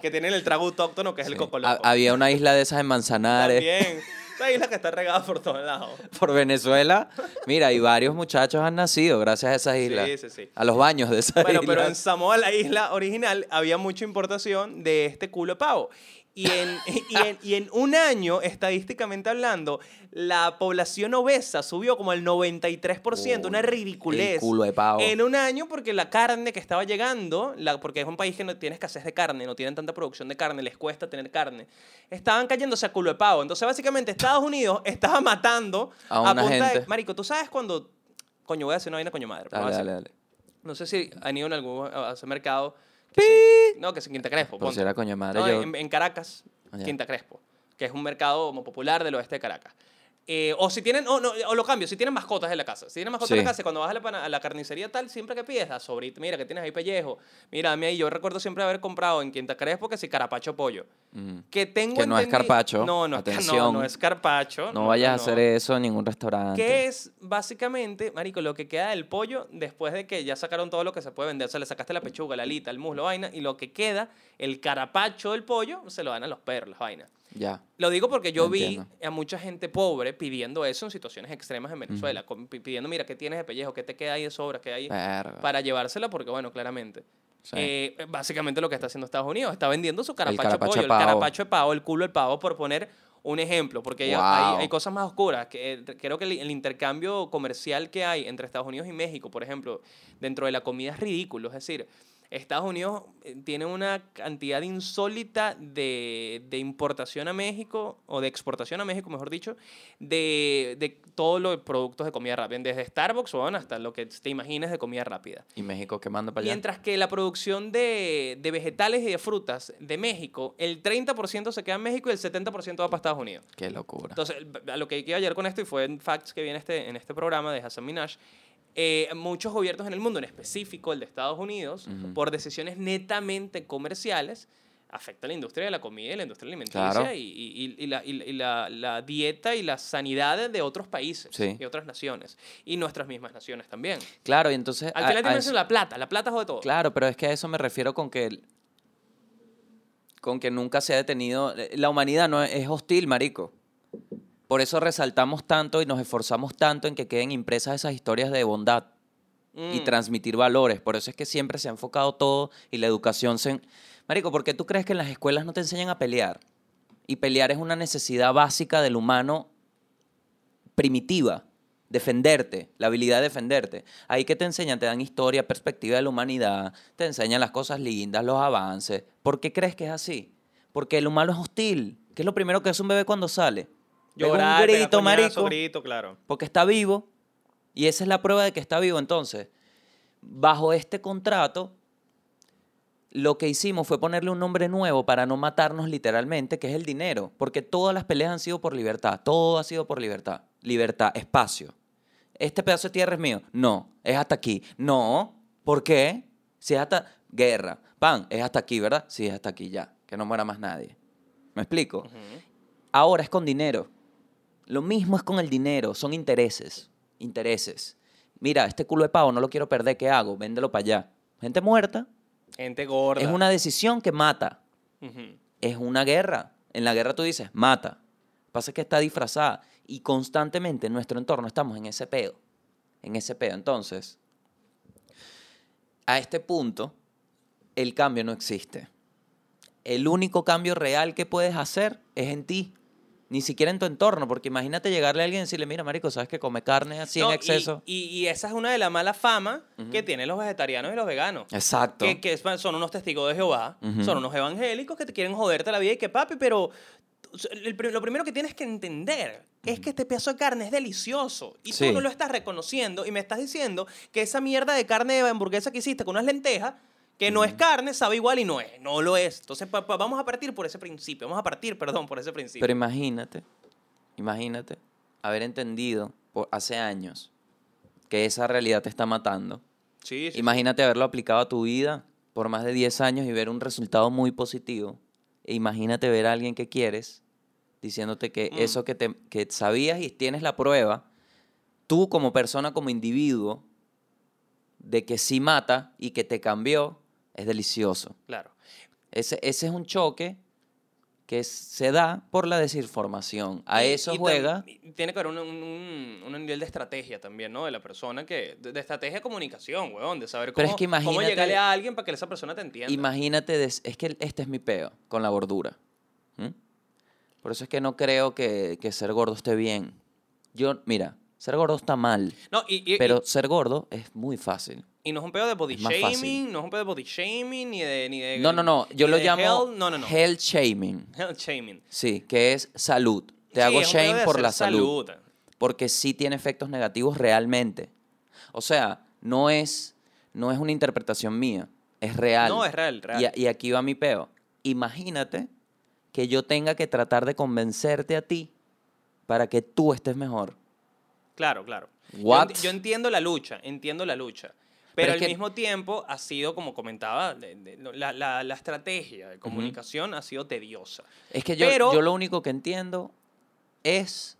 que tienen el trago autóctono, que es el. Coco Ha- Loco. había una isla de esas en Manzanares. También. Esa isla que está regada por todos lados. Por Venezuela. Mira, y varios muchachos han nacido gracias a esas islas. Sí, sí, sí. A los baños de esas Bueno, islas. pero en Samoa, la isla original, había mucha importación de este culo de pavo. Y en, [laughs] y, en, y en un año, estadísticamente hablando, la población obesa subió como al 93%, una ridiculez. el culo de pavo. En un año, porque la carne que estaba llegando, la, porque es un país que no tiene escasez de carne, no tienen tanta producción de carne, les cuesta tener carne, estaban cayéndose a culo de pavo. Entonces, básicamente, Estados Unidos [laughs] estaba matando A una punta de- gente. Marico, ¿tú sabes cuando... Coño, voy a hacer una vaina coño madre. Dale, a dale, dale. no sé si han ido en algún a ese mercado. No, que es en Quinta Crespo. Por ponte. si era coño madre, No, yo- en, en Caracas, Ah, ya. Quinta Crespo, que es un mercado como popular del oeste de Caracas. Eh, o si tienen, o, no, o lo cambio, si tienen mascotas en la casa. Si tienen mascotas en Sí. la casa, cuando vas a la, a la carnicería tal, siempre que pides, a sobrito, mira que tienes ahí pellejo. Mira, a mí yo recuerdo siempre haber comprado en Quinta Crespo que si carapacho pollo. Mm. Que tengo Que no es carpacho, No, no, [laughs] ca- no, atención. no es carpacho. No vayas a no. hacer eso en ningún restaurante. Que es básicamente, marico, lo que queda del pollo después de que ya sacaron todo lo que se puede vender. O sea, le sacaste la pechuga, la alita, el muslo, vaina, y lo que queda, el carapacho del pollo, se lo dan a los perros, las vainas. Ya. Lo digo porque yo vi a mucha gente pobre pidiendo eso en situaciones extremas en Venezuela, pidiendo, mira, ¿qué tienes de pellejo? ¿Qué te queda ahí de sobra? ¿Qué hay? Verga. Para llevársela porque, bueno, claramente. Sí. Eh, básicamente lo que está haciendo Estados Unidos, está vendiendo su carapacho, de pollo, el carapacho de pavo, el culo del pavo, por poner un ejemplo, porque Wow. hay, hay cosas más oscuras. Que, eh, creo que el, el intercambio comercial que hay entre Estados Unidos y México, por ejemplo, dentro de la comida es ridículo. Es decir, Estados Unidos eh, tiene una cantidad insólita de, de importación a México, o de exportación a México, mejor dicho, de, de todos los productos de comida rápida, desde Starbucks bueno, hasta lo que te imagines de comida rápida. ¿Y México qué manda para allá? Mientras que la producción de, de vegetales y de frutas de México, el 30% se queda en México y el 70% va para Estados Unidos. Qué locura. Entonces, a lo que quiero ayer con esto, y fue en Facts que viene este, en este programa de Hassan Minaj, eh, muchos gobiernos en el mundo, en específico el de Estados Unidos, por decisiones netamente comerciales, afecta a la industria de la comida y la industria alimenticia Claro. y, y- y- y la, y- y la- la dieta y la sanidad de otros países Sí. y otras naciones. Y nuestras mismas naciones también. Claro, y entonces... Al final la plata, la plata jode todo. Claro, pero es que a eso me refiero con que con que nunca se ha detenido. La humanidad no es hostil, marico. Por eso resaltamos tanto y nos esforzamos tanto en que queden impresas esas historias de bondad y Mm. transmitir valores. Por eso es que siempre se ha enfocado todo y la educación se... Marico, ¿por qué tú crees que en las escuelas no te enseñan a pelear? Y pelear es una necesidad básica del humano primitiva. Defenderte, la habilidad de defenderte. Ahí que te enseñan, te dan historia, perspectiva de la humanidad, te enseñan las cosas lindas, los avances. ¿Por qué crees que es así? Porque el humano es hostil. ¿Qué es lo primero que hace un bebé cuando sale? Llorar, un grito, marico grito, claro. porque está vivo y esa es la prueba de que está vivo. Entonces, bajo este contrato, lo que hicimos fue ponerle un nombre nuevo para no matarnos literalmente, que es el dinero, porque todas las peleas han sido por libertad, todo ha sido por libertad, libertad, espacio. Este pedazo de tierra es mío, no, es hasta aquí, no, ¿por qué? Si es hasta guerra, pan, es hasta aquí, ¿verdad? Sí, es hasta aquí ya, que no muera más nadie. ¿Me explico? Ahora es con dinero. Lo mismo es con el dinero, son intereses, intereses. Mira, este culo de pavo no lo quiero perder, ¿qué hago? Véndelo para allá. Gente muerta. Gente gorda. Es una decisión que mata. Es una guerra. En la guerra tú dices, mata. Pasa que está disfrazada y constantemente en nuestro entorno estamos en ese pedo. En ese pedo. Entonces, a este punto, el cambio no existe. El único cambio real que puedes hacer es en ti. Ni siquiera en tu entorno, porque imagínate llegarle a alguien y decirle, mira, marico, ¿sabes que come carne así No, en exceso? Y, y esa es una de las malas fama que tienen los vegetarianos y los veganos. Exacto. Que, son unos testigos de Jehová, son unos evangélicos que te quieren joderte la vida y que, papi, pero lo primero que tienes que entender es que este pedazo de carne es delicioso y Sí. tú no lo estás reconociendo y me estás diciendo que esa mierda de carne de hamburguesa que hiciste con unas lentejas que no es carne, sabe igual y no es, no lo es. Entonces, pa- pa- vamos a partir por ese principio, vamos a partir, [laughs] perdón, por ese principio. Pero imagínate, imagínate haber entendido por hace años que esa realidad te está matando. Sí, sí. Imagínate haberlo aplicado a tu vida por más de 10 años y ver un resultado muy positivo. E imagínate ver a alguien que quieres diciéndote que Mm. eso que, te, que sabías y tienes la prueba, tú como persona, como individuo, de que sí mata y que te cambió, es delicioso. Claro. Ese, ese es un choque que se da por la desinformación. A eso y juega. Tiene que haber un, un- un- nivel de estrategia también, ¿no? De la persona que. De, de estrategia de comunicación, weón. De saber cómo, es que cómo llegarle a alguien para que esa persona te entienda. Imagínate, des- es que este es mi peo con la gordura. Por eso es que no creo que, que ser gordo esté bien. Yo, mira, ser gordo está mal, no, y, y- pero ser gordo es muy fácil. Y, no es un pedo de body shaming, no es un pedo de body shaming, ni de. Ni de No, no, no, yo ni lo de llamo hell, no, no, no. health shaming. [laughs] Health shaming. Sí, que es salud. Te Sí, hago es un pedo shame de por hacer la salud. porque sí tiene efectos negativos realmente. O sea, no es, no es una interpretación mía, es real. No, es real, real. Y, a- y aquí va mi peo. Imagínate que yo tenga que tratar de convencerte a ti para que tú estés mejor. Claro, claro. What? Yo, entiendo la lucha, entiendo la lucha. Pero, al que- mismo tiempo ha sido, como comentaba, de- de- la, la- la estrategia de comunicación ha sido tediosa. Es que yo, Pero- yo lo único que entiendo es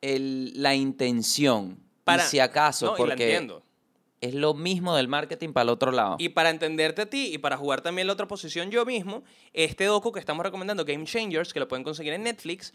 el- la intención. Para, y si acaso, no, y la porque entiendo. es lo mismo del marketing para el otro lado. Y para entenderte a ti y para jugar también la otra posición yo mismo, este docu que estamos recomendando, Game Changers, que lo pueden conseguir en Netflix,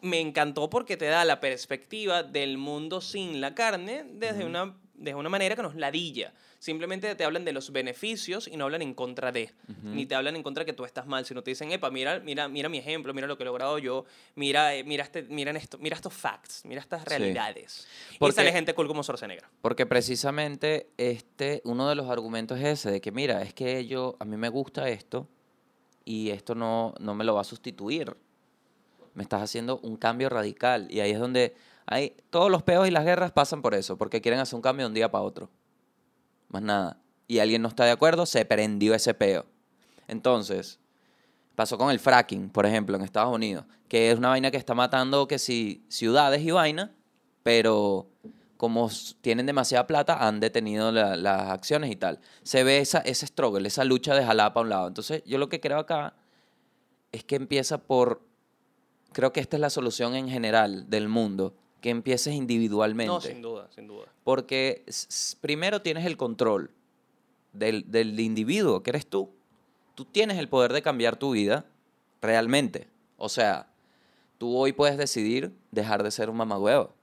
me encantó porque te da la perspectiva del mundo sin la carne desde, una, desde una manera que nos ladilla. Simplemente te hablan de los beneficios y no hablan en contra de. Ni te hablan en contra de que tú estás mal, sino te dicen, epa, mira, mira, mira mi ejemplo, mira lo que he logrado yo, mira, eh, mira, este, miren esto, mira estos facts, mira estas realidades. Y Porque- sale gente cool como Schwarzenegger. Porque precisamente este, uno de los argumentos es ese, de que mira, es que yo, a mí me gusta esto y esto no, no me lo va a sustituir. Me estás haciendo un cambio radical. Y ahí es donde hay, todos los peos y las guerras pasan por eso, porque quieren hacer un cambio de un día para otro. Más nada. Y alguien no está de acuerdo, se prendió ese peo. Entonces, pasó con el fracking, por ejemplo, en Estados Unidos, que es una vaina que está matando que si ciudades y vaina, pero como tienen demasiada plata, han detenido la- las acciones y tal. Se ve esa, ese struggle, esa lucha de jalar para un lado. Entonces, yo lo que creo acá es que empieza por, creo que esta es la solución en general del mundo, que empieces individualmente. No, sin duda, sin duda. Porque primero tienes el control del, del individuo, que eres tú. Tú tienes el poder de cambiar tu vida realmente. O sea, tú hoy puedes decidir dejar de ser un mamagüevo.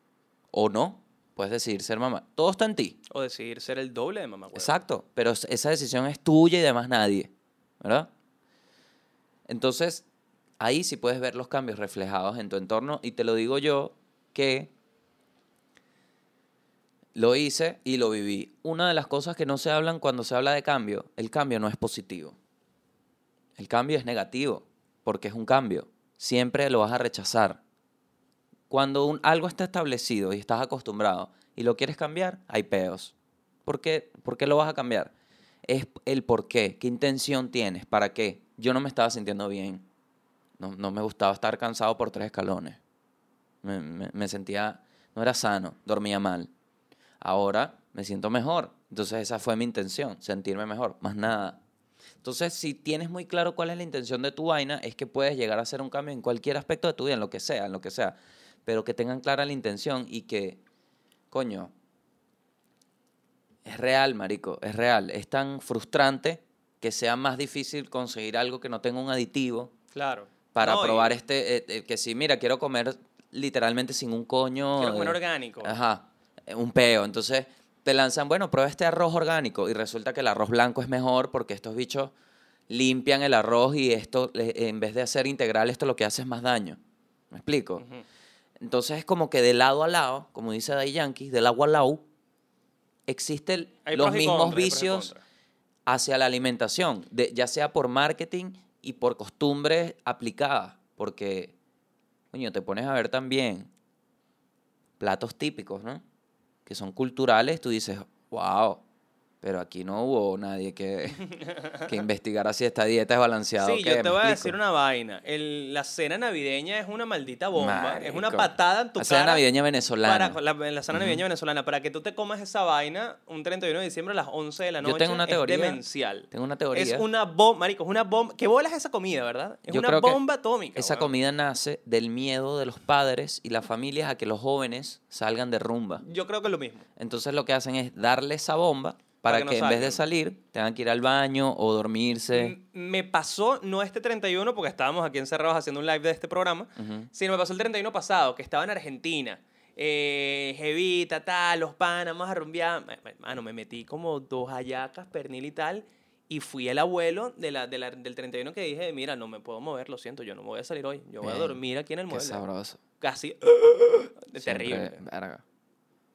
O no. Puedes decidir ser mamá. Todo está en ti. O decidir ser el doble de mamá. Exacto. Pero esa decisión es tuya y de más nadie. ¿Verdad? Entonces, ahí sí puedes ver los cambios reflejados en tu entorno. Y te lo digo yo que lo hice y lo viví. Una de las cosas que no se hablan cuando se habla de cambio, el cambio no es positivo. El cambio es negativo, porque es un cambio. Siempre lo vas a rechazar. Cuando un- algo está establecido y estás acostumbrado y lo quieres cambiar, hay peos. ¿Por qué, ¿Por qué lo vas a cambiar? Es el por qué, qué intención tienes, para qué. Yo no me estaba sintiendo bien. No, no me gustaba estar cansado por tres escalones. Me, me- me sentía, no era sano, dormía mal. Ahora me siento mejor. Entonces esa fue mi intención, sentirme mejor, más nada. Entonces, si tienes muy claro cuál es la intención de tu vaina, es que puedes llegar a hacer un cambio en cualquier aspecto de tu vida, en lo que sea, en lo que sea. Pero que tengan clara la intención y que, coño, es real, marico, es real. Es tan frustrante que sea más difícil conseguir algo que no tenga un aditivo Claro. para No, y probar este, eh, eh, que si, mira, quiero comer literalmente sin un coño. Quiero comer eh, orgánico. Ajá, eh, un peo. Entonces te lanzan, bueno, prueba este arroz orgánico y resulta que el arroz blanco es mejor porque estos bichos limpian el arroz y esto, en vez de hacer integral, esto lo que hace es más daño. ¿Me explico? Entonces es como que de lado a lado, como dice Day Yankee, del agua al lado, existen Hay los mismos vicios hacia la alimentación, de, ya sea por marketing y por costumbres aplicadas, porque, coño, te pones a ver también platos típicos, ¿no? Que son culturales, tú dices, wow, Pero aquí no hubo nadie que, [laughs] que investigara si esta dieta es balanceada o Sí, qué, yo te ¿me voy a decir una vaina. El- la cena navideña es una maldita bomba. Es una patada en tu La cena cara. navideña venezolana. Para, la, la cena navideña venezolana, para que tú te comas esa vaina un 31 de diciembre a las 11 de la Yo noche. tengo una teoría. Es demencial. Tengo una teoría. Es una bomba, marico, es una bomba. ¿Qué bola es esa comida, verdad? Es Yo una bomba atómica. Esa comida nace del miedo de los padres y las familias a que los jóvenes salgan de rumba. Yo creo que es lo mismo. Entonces lo que hacen es darle esa bomba para, Para que que, no en vez de salir tengan que ir al baño o dormirse. M- Me pasó, no este 31, porque estábamos aquí encerrados haciendo un live de este programa, Ujú. sino me pasó el 31 pasado, que estaba en Argentina. Eh, Jevita, tal, los a rumbear. Ma- ma- Mano, me metí como dos hallacas, pernil y tal. Y fui el abuelo de la, de la- del 31 que dije, mira, no me puedo mover, lo siento, yo no me voy a salir hoy. Yo voy a Bien. dormir aquí en el Qué mueble. sabroso. Casi. [gasps] Siempre, terrible. verga.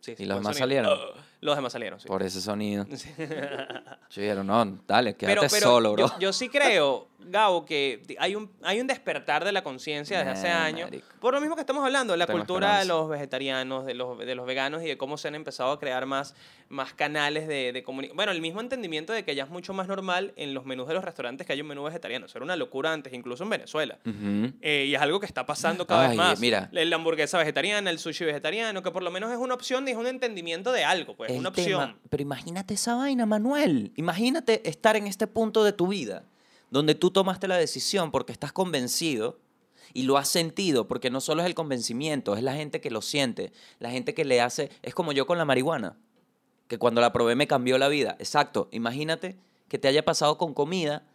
Sí, ¿Y sí, los por demás sonido. Los demás salieron, sí. Por ese sonido. [laughs] Yo dijeron, no, dale, quédate pero, pero solo, bro. Yo, yo sí creo, Gabo, que hay un, hay un despertar de la conciencia desde hace Nah, años. marico. Por lo mismo que estamos hablando, la Tengo cultura de los vegetarianos, de los, de los veganos y de cómo se han empezado a crear más, más canales de, de comunicación. Bueno, el mismo entendimiento de que ya es mucho más normal en los menús de los restaurantes que haya un menú vegetariano. Eso era una locura antes, incluso en Venezuela. Eh, y es algo que está pasando cada Ay, vez más. mira. La hamburguesa vegetariana, el sushi vegetariano, que por lo menos es una opción y es un entendimiento de algo, pues, El una tema- opción. Pero imagínate esa vaina, Manuel. Imagínate estar en este punto de tu vida donde tú tomaste la decisión porque estás convencido y lo has sentido, porque no solo es el convencimiento, es la gente que lo siente, la gente que le hace, es como yo con la marihuana, que cuando la probé me cambió la vida. Exacto, imagínate que te haya pasado con comida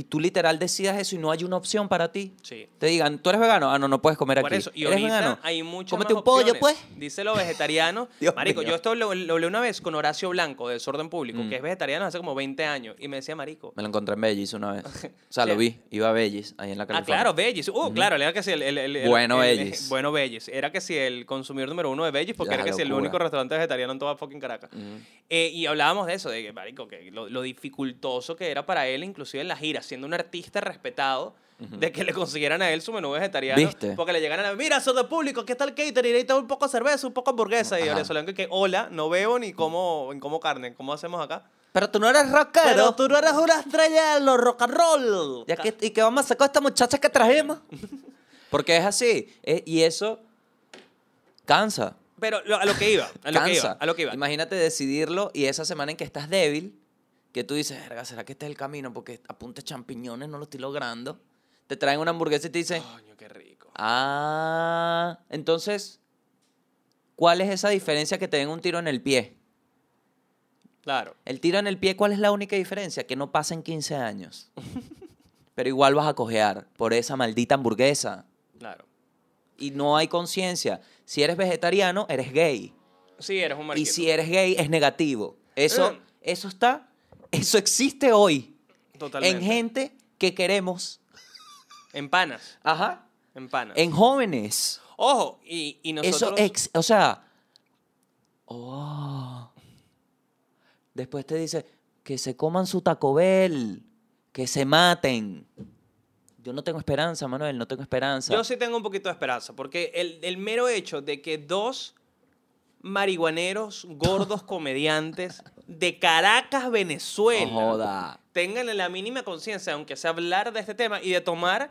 y tú literal decidas eso y no hay una opción para ti. Sí. Te digan, tú eres vegano, ah, no, no puedes comer Por aquí. eso, y ¿Eres ahorita vegano? hay muchas Cómete más un pollo, pues. [laughs] Dice los vegetarianos. Marico, mío. yo esto lo, lo hablé una vez con Horacio Blanco, de Desorden Público, Mm. que es vegetariano hace como 20 años, y me decía, marico... Me lo encontré en Bellis una vez. [laughs] O sea, Sí. lo vi. Iba a Bellis, ahí en la Ah, California. claro, Veggies. Uh, claro, era que si el... el- el- el- Bueno el- Veggies. [laughs] Bueno Veggies. Era que si el consumidor número uno de Veggies, porque La era que si el único restaurante vegetariano en toda fucking Caracas. Eh, y hablábamos de eso, de que, marico, que lo, lo dificultoso que era para él, inclusive en la gira, siendo un artista respetado, de que le consiguieran a él su menú vegetariano. ¿Viste? Porque le llegaran a mira, eso de público, ¿qué tal catering? Ahí está un poco de cerveza, un poco de hamburguesa. Y Ajá. el venezolano que, hola, no veo ni como, ni como carne. ¿Cómo hacemos acá? Pero tú no eres rockero. Pero tú no eres una estrella de los rock and roll. ¿Y, aquí- ¿Y qué vamos a hacer con esta muchacha que trajimos? [laughs] Porque es así. eh, y eso cansa. Pero lo- a lo que iba, a lo que cansa. iba, a lo que iba. Imagínate decidirlo y esa semana en que estás débil, que tú dices, "Verga, ¿será que este es el camino? Porque apunte champiñones, no lo estoy logrando. Te traen una hamburguesa y te dicen, Coño, qué rico. ah, entonces, ¿cuál es esa diferencia que te den un tiro en el pie? Claro. El tiro en el pie, ¿cuál es la única diferencia? Que no pasen 15 años. [laughs] Pero igual vas a cojear por esa maldita hamburguesa. Claro. Y no hay conciencia. Si eres vegetariano, eres gay. Sí, eres un Y si eres gay, es negativo. Eso, Eh. eso está, eso existe hoy. Totalmente. En gente que queremos. En panas. Ajá. En panas. En jóvenes. Ojo, y, y nosotros... Eso, ex, o sea. Oh. Después te dice que se coman su Taco Bell, que se maten. Yo no tengo esperanza, Manuel, no tengo esperanza. Yo sí tengo un poquito de esperanza, porque el, el mero hecho de que dos marihuaneros, gordos comediantes de Caracas, Venezuela, No joda. tengan la mínima conciencia, aunque sea hablar de este tema, y de tomar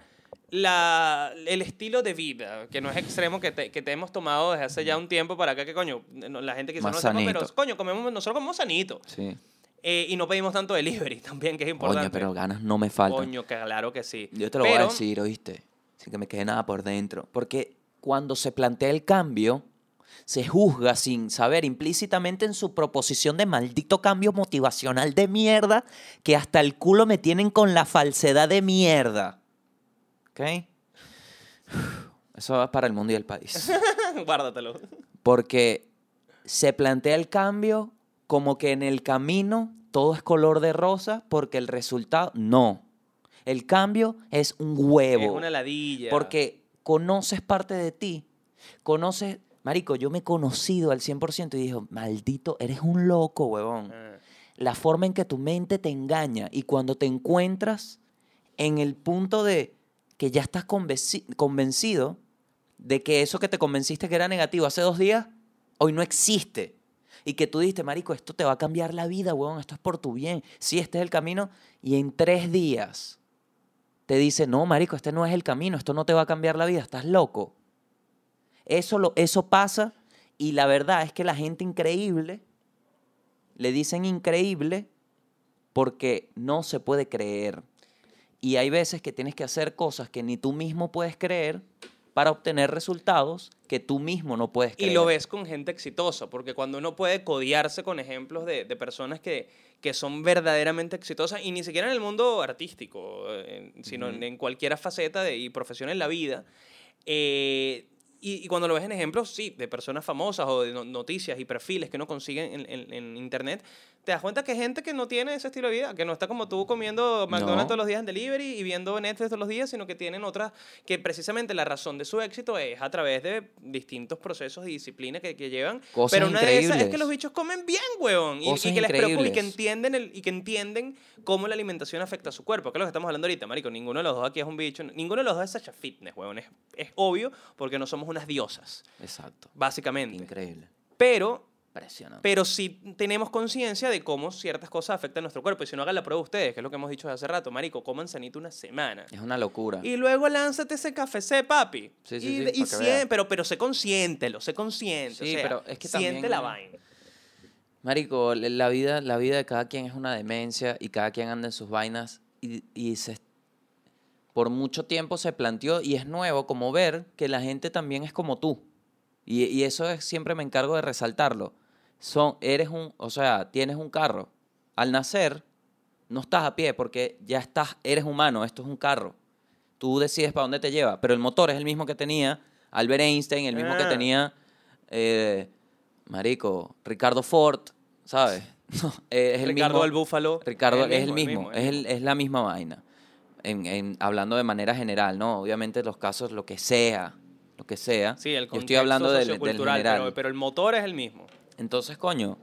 la, el estilo de vida, que no es extremo, que te, que te hemos tomado desde hace ya un tiempo para acá, que coño, la gente quizás no sepa, pero coño, comemos, nosotros comemos sanito. Sí. Eh, y no pedimos tanto delivery [laughs] también, que es importante. Coño, pero ganas no me faltan. Coño, claro que sí. Yo te lo voy a Pero- decir, ¿oíste? Sin que me quede nada por dentro. Porque cuando se plantea el cambio, se juzga sin saber implícitamente en su proposición de maldito cambio motivacional de mierda que hasta el culo me tienen con la falsedad de mierda. ¿Ok? Eso va para el mundo y el país. [laughs] Guárdatelo. Porque se plantea el cambio como que en el camino todo es color de rosa porque el resultado no. El cambio es un huevo. Es una ladilla. Porque conoces parte de ti. Conoces, marico, yo me he conocido al 100% y digo, maldito, eres un loco, huevón. Ah. La forma en que tu mente te engaña y cuando te encuentras en el punto de que ya estás convenci- convencido de que eso que te convenciste que era negativo hace dos días, hoy no existe. y que tú dijiste, marico, esto te va a cambiar la vida, weón, esto es por tu bien. Sí, este es el camino y en tres días te dice, no, marico, este no es el camino, esto no te va a cambiar la vida, estás loco. Eso, lo, eso pasa y la verdad es que la gente increíble le dicen increíble porque no se puede creer. Y hay veces que tienes que hacer cosas que ni tú mismo puedes creer para obtener resultados que tú mismo no puedes creer. Y lo ves con gente exitosa, porque cuando uno puede codiarse con ejemplos de, de personas que, que son verdaderamente exitosas, y ni siquiera en el mundo artístico, eh, sino en, en cualquier faceta de, y profesión en la vida, eh, y, y cuando lo ves en ejemplos, sí, de personas famosas o de no- noticias y perfiles que uno consigue en, en- en internet, te das cuenta que hay gente que no tiene ese estilo de vida, que no está como tú comiendo McDonald's No. todos los días en delivery y viendo Netflix todos los días, sino que tienen otras, que precisamente la razón de su éxito es a través de distintos procesos y disciplinas que, que llevan. Cosas Pero una de esas es que increíbles. los bichos comen bien, weón. Y, y que les preocupa y que increíbles. entienden, el, y que entienden cómo la alimentación afecta a su cuerpo. Que es lo que estamos hablando ahorita, marico. Ninguno de los dos aquí es un bicho. Ninguno de los dos es Sacha Fitness, weón. Es, es obvio porque no somos unas diosas, Exacto. básicamente. Increíble. Pero Impresionante. pero sí tenemos conciencia de cómo ciertas cosas afectan a nuestro cuerpo. Y si no hagan la prueba ustedes, que es lo que hemos dicho hace rato, marico, coman sanito una semana. Es una locura. Y luego lánzate ese café papi. Sí, sí, y, sí, y pero, pero sé consciéntelo, sé consciente. Sí, o sea, pero es que siente también- la vaina. Marico, la vida, la vida de cada quien es una demencia y cada quien anda en sus vainas y, y se, por mucho tiempo se planteó y es nuevo como ver que la gente también es como tú. Y, y eso es, siempre me encargo de resaltarlo. Son, eres un, o sea, tienes un carro. Al nacer, no estás a pie porque ya estás, eres humano, esto es un carro. Tú decides para dónde te lleva, pero el motor es el mismo que tenía Albert Einstein, el mismo que Ah. tenía, eh, marico, Ricardo Ford, ¿sabes? [laughs] No, es el Ricardo mismo, del Búfalo. Ricardo es el mismo, es, el- es la misma vaina. En, en- hablando de manera general, ¿no? Obviamente los casos, lo que sea, lo que sea. Sí, el Yo estoy hablando del, del general. pero, pero el motor es el mismo. Entonces, coño,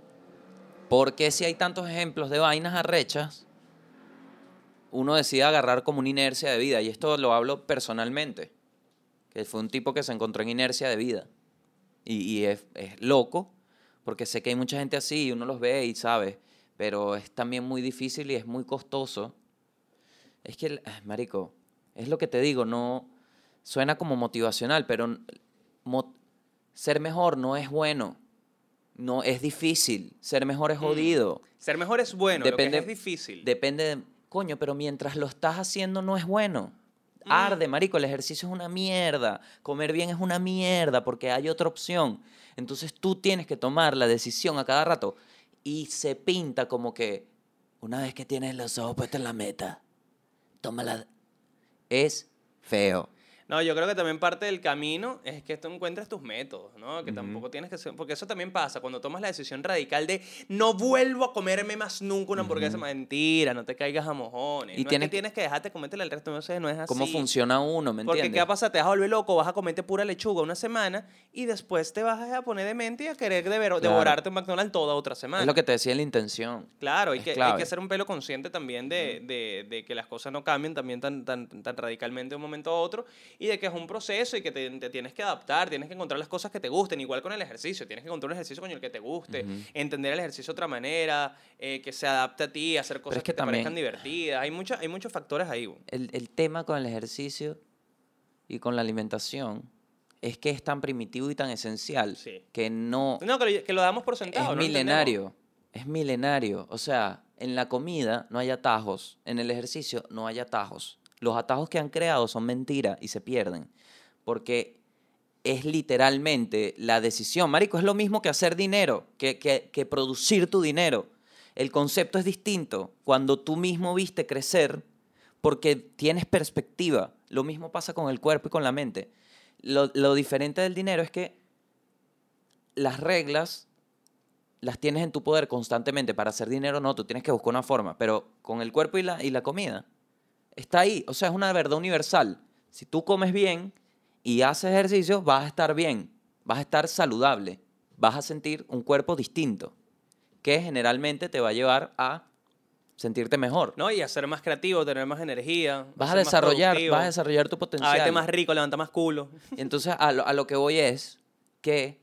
¿por qué si hay tantos ejemplos de vainas arrechas, uno decide agarrar como una inercia de vida? Y esto lo hablo personalmente, que fue un tipo que se encontró en inercia de vida. Y, y es, es loco, porque sé que hay mucha gente así y uno los ve y sabe, pero es también muy difícil y es muy costoso. Es que, ah, marico, es lo que te digo, no suena como motivacional, pero mo- ser mejor no es bueno. No, es difícil. Ser mejor es jodido. Ser mejor es bueno, lo Depende- que es difícil. Depende de... Coño, pero mientras lo estás haciendo no es bueno. Arde, marico, el ejercicio es una mierda. Comer bien es una mierda porque hay otra opción. Entonces tú tienes que tomar la decisión a cada rato. Y se pinta como que una vez que tienes los ojos puestos en la meta, Es feo. No, yo creo que también parte del camino es que tú encuentres tus métodos, ¿no? Que tampoco tienes que ser, porque eso también pasa cuando tomas la decisión radical de no vuelvo a comerme más nunca una hamburguesa, mentira, no te caigas a mojones. Y no tienes es que tienes que dejarte comértela el resto, no sé, no es así. ¿Cómo funciona uno? ¿Me Porque entiendes? ¿qué pasa? Te vas a volver loco, vas a comerte pura lechuga una semana y después te vas a poner de mente y a querer dever- devorarte un McDonald's toda otra semana. Es lo que te decía la intención. Claro, hay Es que, hay clave. que ser un pelo consciente también de, de- de que las cosas no cambien también tan, tan, tan radicalmente de un momento a otro y de que es un proceso y que te, te tienes que adaptar, tienes que encontrar las cosas que te gusten, igual con el ejercicio, tienes que encontrar un ejercicio con el que te guste, entender el ejercicio de otra manera, eh, que se adapte a ti, hacer cosas es que, que te parezcan también- divertidas. Hay, mucha, hay muchos factores ahí. el, el tema con el ejercicio y con la alimentación es que es tan primitivo y tan esencial Sí. que no No, que lo, que lo damos por sentado. es no lo entendemos. milenario. Es milenario. O sea, en la comida no hay atajos, en el ejercicio no hay atajos. Los atajos que han creado son mentiras y se pierden. Porque es literalmente la decisión. Marico, es lo mismo que hacer dinero, que, que, que producir tu dinero. El concepto es distinto. Cuando tú mismo viste crecer, porque tienes perspectiva. Lo mismo pasa con el cuerpo y con la mente. Lo, lo diferente del dinero es que las reglas las tienes en tu poder constantemente. Para hacer dinero no, tú tienes que buscar una forma. Pero con el cuerpo y la, y la comida, está ahí. O sea, es una verdad universal. Si tú comes bien y haces ejercicio, vas a estar bien. Vas a estar saludable. Vas a sentir un cuerpo distinto. Que generalmente te va a llevar a sentirte mejor. No, y a ser más creativo, tener más energía. Vas a desarrollar, vas a desarrollar tu A potencial. verte más rico, levanta más culo. Y entonces a lo, a lo que voy es que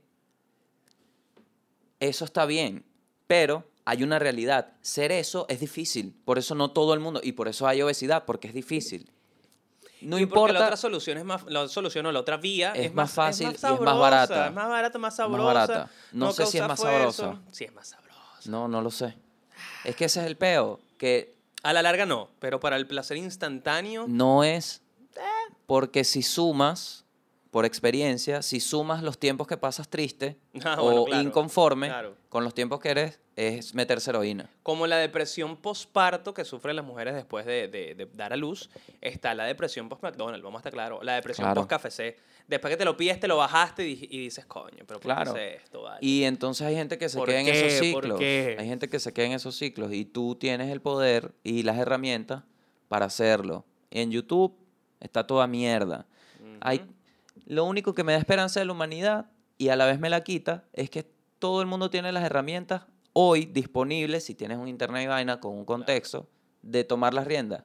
eso está bien, pero hay una realidad. Ser eso es difícil, por eso no todo el mundo, y por eso hay obesidad, porque es difícil. No Y porque La importa, otra solución es más, la solución o la otra vía Es es, más fácil y es más sabrosa, barata. Es más barata, más Más sabrosa. barata. No sé si es más esfuerzo. sabrosa. Sí, es más sabrosa. no, no lo sé. Es que ese es el peo, que A la larga no, pero para el placer instantáneo, no es porque si sumas, por experiencia, si sumas los tiempos que pasas triste Ah, o bueno, claro, inconforme claro. con los tiempos que eres, es meterse heroína. como la depresión postparto que sufren las mujeres después de, de- de dar a luz, está la depresión post-McDonald's, vamos a estar claro. La depresión Claro. post-KFC. Después que te lo pides, te lo bajaste y, y dices, coño, pero ¿por Claro. qué es esto? Vale? Y entonces hay gente que se ¿Por queda en esos ¿Por ciclos. Hay gente que se queda en esos ciclos y tú tienes el poder y las herramientas para hacerlo. En YouTube está toda mierda. Hay, lo único que me da esperanza de la humanidad y a la vez me la quita es que todo el mundo tiene las herramientas hoy disponibles, si tienes un internet y vaina con un contexto, de tomar las riendas.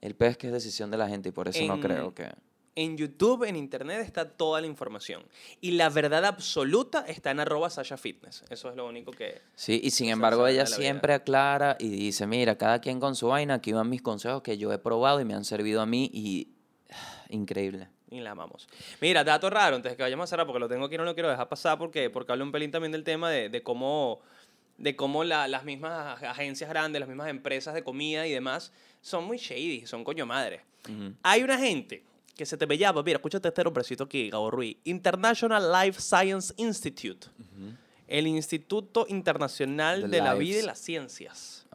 El pez que es decisión de la gente y por eso no creo que... En YouTube, en Internet, está toda la información. Y la verdad absoluta está en arroba Sasha Fitness. Eso es lo único que... Sí, y sin embargo ella la vida. siempre aclara y dice, mira, cada quien con su vaina, aquí van mis consejos que yo he probado y me han servido a mí y [sighs] increíble. Y la amamos. Mira, dato raro, antes de que vayamos a cerrar, porque lo tengo aquí no lo quiero dejar pasar, porque, porque hablo un pelín también del tema de, de cómo, de cómo la- las mismas agencias grandes, las mismas empresas de comida y demás, son muy shady, son coño madre. Hay una gente que se te ve llama, mira, escúchate este nombrecito aquí, Gabo Ruiz, International Life Science Institute, el Instituto Internacional The de la. Vida y las Ciencias.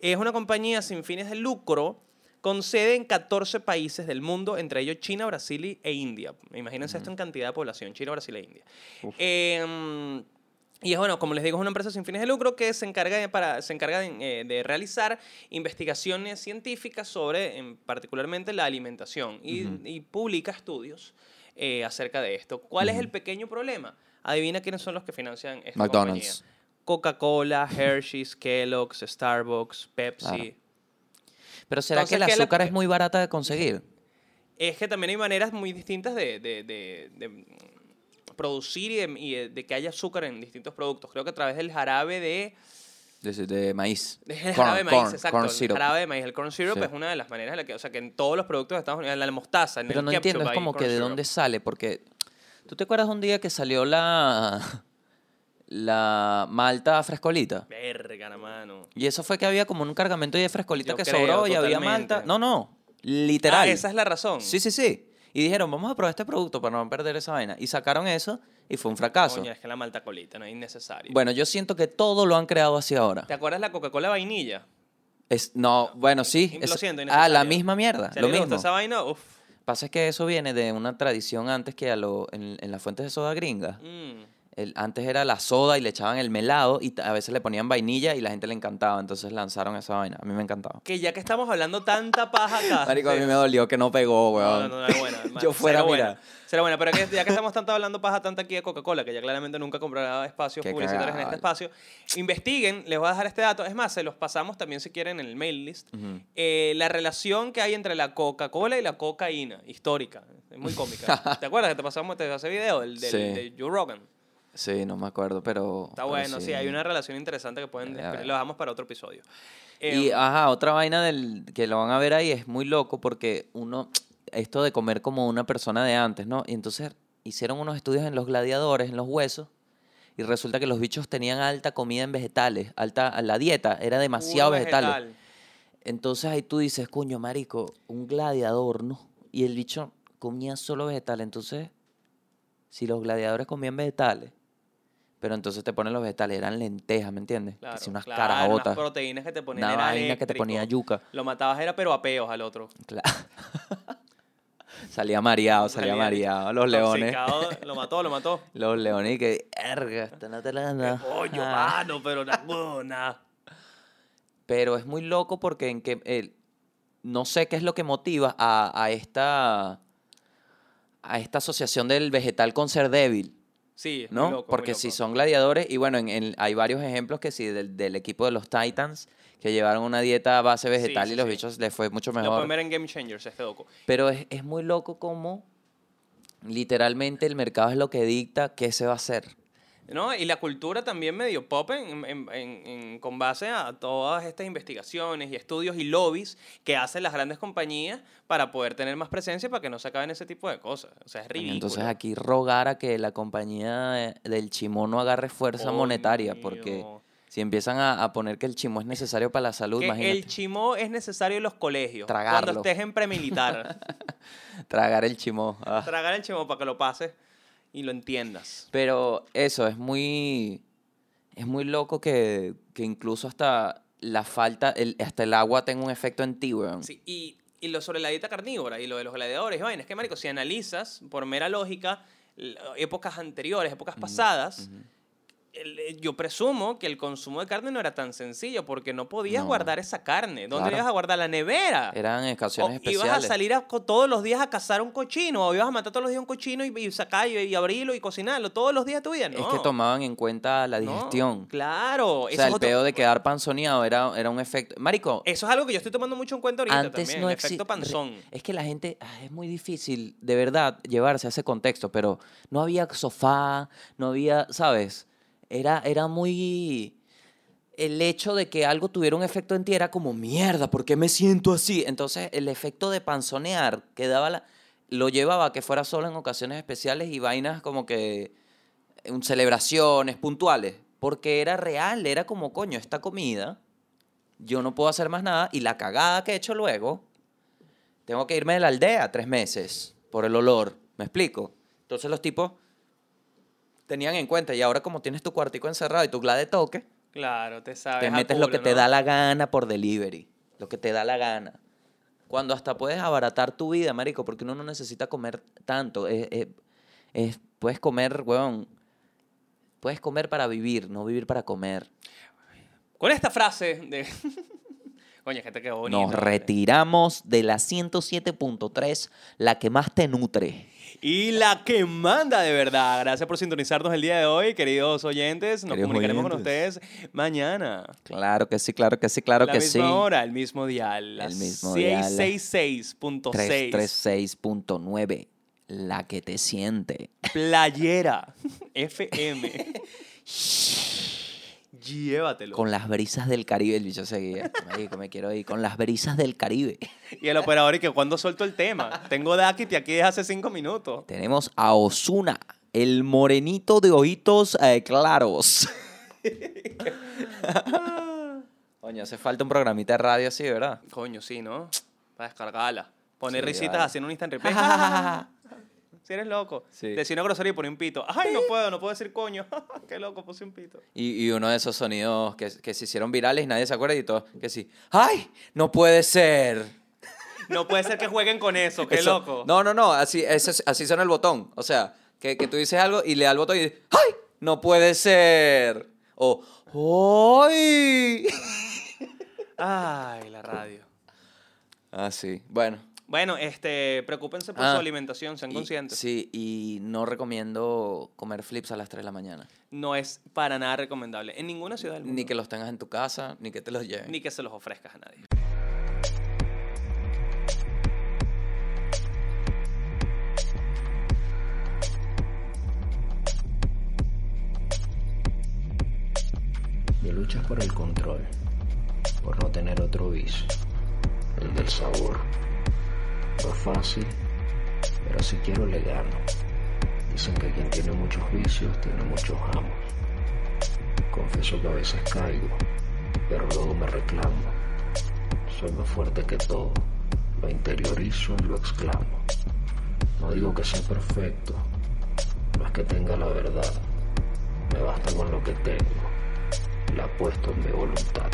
Es una compañía sin fines de lucro con sede en 14 países del mundo, entre ellos China, Brasil y- e India. Imagínense esto en cantidad de población, China, Brasil e India. Eh, y es bueno, como les digo, es una empresa sin fines de lucro que se encarga de, para, se encarga de, eh, de realizar investigaciones científicas sobre, en, particularmente, la alimentación y, y publica estudios eh, acerca de esto. ¿Cuál es el pequeño problema? Adivina quiénes son los que financian esta McDonald's. compañía. Coca-Cola, Hershey's, Kellogg's, Starbucks, Pepsi. Claro. Pero ¿será Entonces, que el ¿qué es la- azúcar es muy barata de conseguir? Es que también hay maneras muy distintas de, de- de- de, producir y, de, y de- de que haya azúcar en distintos productos. Creo que a través del jarabe de... De, de maíz. [laughs] El Corn, jarabe de maíz, corn, exacto. corn el syrup. jarabe de maíz. El corn syrup Sí. es una de las maneras en la que... O sea, que en todos los productos de Estados Unidos, la mostaza, en Pero el no ketchup entiendo, es como que de syrup. dónde sale, porque ¿tú te acuerdas un día que salió la [laughs] la malta frescolita? Verga, mano. Y eso fue que había como un cargamento de frescolita Yo que creo, sobró y había malta. No, no, literal. Ah, esa es la razón. Sí, sí, sí. Y dijeron, vamos a probar este producto para no perder esa vaina. Y sacaron eso y fue un fracaso. Coño, es que la malta colita, no es innecesario. Bueno, yo siento que todo lo han creado así ahora. ¿Te acuerdas la Coca-Cola vainilla? Es, no, bueno, sí. Lo es- siento, ah, la misma mierda. ¿Se Lo le gusta mismo. esa vaina? Uf. Pasa es que eso viene de una tradición antes que a lo, en, en las fuentes de soda gringa. Mm. El- antes era la soda y le echaban el melado y a veces le ponían vainilla y la gente le encantaba. Entonces lanzaron esa vaina. A mí me encantaba. Que ya que estamos hablando tanta paja acá... Marico, a mí me dolió que no pegó, No, weón. no, no, era buena. [laughs] Yo fuera, Será mira. buena. Será buena, pero que- ya que estamos tanto hablando paja tanta aquí de Coca-Cola, que ya claramente nunca comprará espacios Qué publicitarios en cagada, este vale. espacio, investiguen, les voy a dejar este dato. Es más, se los pasamos también si quieren en el mail list. Ujú. Eh, la relación que hay entre la Coca-Cola y la cocaína, histórica. Es muy cómica. [laughs] ¿Te acuerdas que te pasamos te ese video, el del, Sí. de Joe Rogan? Sí, no me acuerdo, pero... Está pero bueno, sí. hay una relación interesante que pueden... Lo dejamos para otro episodio. Y Eh, ajá, otra vaina del, que lo van a ver ahí es muy loco porque uno, esto de comer como una persona de antes, ¿no? Y entonces hicieron unos estudios en los gladiadores, en los huesos, y resulta que los bichos tenían alta comida en vegetales, alta, la dieta era demasiado vegetales. vegetal. Entonces ahí tú dices, coño, marico, un gladiador, ¿no? Y el bicho comía solo vegetales. Entonces, si los gladiadores comían vegetales, pero entonces te ponen los vegetales, eran lentejas, ¿me entiendes? Claro, Así unas claro, carajotas, unas proteínas que te ponían una vaina que te ponía yuca. Lo matabas era pero a peos al otro. Claro. [laughs] salía mareado, salía Salía mareado. Los leones. Lo mató, lo mató. [laughs] Los leones y que, erga, te la dan". Coño, Ah. mano, pero ninguna. Pero es muy loco porque en que el- no sé qué es lo que motiva a, a esta a esta asociación del vegetal con ser débil, Sí, es muy ¿no? loco, muy porque si loco. son gladiadores, y bueno, en, en- hay varios ejemplos que sí, del, del equipo de los Titans, que llevaron una dieta a base vegetal sí, y los sí. bichos les fue mucho Lo mejor. pueden ver en Game Changers, este docu. Pero es, es muy loco como literalmente el mercado es lo que dicta qué se va a hacer. ¿No? Y la cultura también medio pop en- en- en- en- con base a todas estas investigaciones y estudios y lobbies que hacen las grandes compañías para poder tener más presencia para que no se acaben ese tipo de cosas. O sea, es ridículo. Entonces aquí rogar a que la compañía eh, del chimó no agarre fuerza Coño. monetaria, porque si empiezan a, a poner que el chimó es necesario para la salud, que imagínate, el chimó es necesario en los colegios. Tragarlo. Cuando estés en premilitar. [laughs] tragar el chimó. ah. Tragar el chimó para que lo pases y lo entiendas. Pero eso, es muy, es muy loco que, que incluso hasta la falta, el, hasta el agua tenga un efecto en ti, weón. Sí, y, y lo sobre la dieta carnívora y lo de los gladiadores, bueno, es que, marico, si analizas por mera lógica épocas anteriores, épocas pasadas, el- eh, yo presumo que el consumo de carne no era tan sencillo porque no podías No. guardar esa carne. ¿Dónde Claro. ibas a guardar? La nevera. Eran ocasiones ibas a especiales. salir a co- todos los días a cazar un cochino, o ibas a matar todos los días un cochino y, y sacarlo y abrirlo y cocinarlo todos los días tu vida. No. Es que tomaban en cuenta la No. digestión. Claro. O sea, el otro- peo de quedar panzoneado era, era un efecto. Marico, Eso es algo que yo estoy tomando mucho en cuenta ahorita antes también, no el efecto panzón. Es que la gente, ah, es muy difícil, de verdad, llevarse a ese contexto, pero no había sofá, no había, ¿sabes? Era, era muy... El hecho de que algo tuviera un efecto en ti era como, mierda, ¿por qué me siento así? Entonces, el efecto de panzonear que daba la, lo llevaba a que fuera solo en ocasiones especiales y vainas como que en celebraciones puntuales, porque era real, era como, coño, esta comida, yo no puedo hacer más nada y la cagada que he hecho luego, tengo que irme de la aldea tres meses por el olor, ¿me explico? Entonces los tipos tenían en cuenta y ahora como tienes tu cuartico encerrado y tu glad de toque, Claro, te sabes. te metes lo que te da la gana por delivery, lo que te da la gana. Cuando hasta puedes abaratar tu vida, marico, porque uno no necesita comer tanto. Es, es- es- puedes comer, weón, puedes comer para vivir, no vivir para comer. Con esta frase de. [laughs] Coño, es que te quedó bonito. Nos retiramos de la 107.3, la que más te nutre. Y la que manda de verdad. Gracias por sintonizarnos el día de hoy, queridos oyentes. Nos Queridos comunicaremos con ustedes mañana. Claro que sí, claro que sí, claro la que misma sí. hora, el mismo dial. El mismo dial. 666.6. 336.9, la que te siente. Playera. FM. [laughs] [laughs] Llévatelo. Con las brisas del Caribe, el bicho seguía. Marico, me quiero ir. Con las brisas del Caribe. Y el operador, y que cuando suelto el tema. Tengo Dakiti aquí desde hace cinco minutos. Tenemos a Osuna, el morenito de ojitos eh, claros. Coño, hace falta un programita de radio así, ¿verdad? Coño, sí, ¿no? Para descargarla. Poner Sí, risitas vale. haciendo un instant replay. [laughs] si eres loco. Sí. Decir una grosería y poner un pito. Ay, no puedo, no puedo decir coño. [laughs] Qué loco, puse un pito. Y, y uno de esos sonidos que, que se hicieron virales y nadie se acuerda y todo. Que sí. ¡Ay! No puede ser. No puede ser que jueguen con eso, qué Eso- loco. No, no, no. Así, ese es- así suena el botón. O sea, que, que tú dices algo y le da el botón y dices, ¡ay! No puede ser. O ¡ay! Ay, la radio. Ah, sí. Bueno. Bueno, este, preocúpense por Ah, su alimentación, sean y- conscientes. sí, y no recomiendo comer flips a las 3 de la mañana. No es para nada recomendable en ninguna ciudad del mundo. Ni que los tengas en tu casa, ni que te los lleven. Ni que se los ofrezcas a nadie. Mi lucha es por el control, por no tener otro vicio, el del sabor. No fácil, pero si quiero le gano. Dicen que quien tiene muchos vicios tiene muchos amos. Confieso que a veces caigo, pero luego me reclamo. Soy más fuerte que todo, lo interiorizo y lo exclamo. No digo que sea perfecto, no es que tenga la verdad, me basta con lo que tengo la puesto en mi voluntad.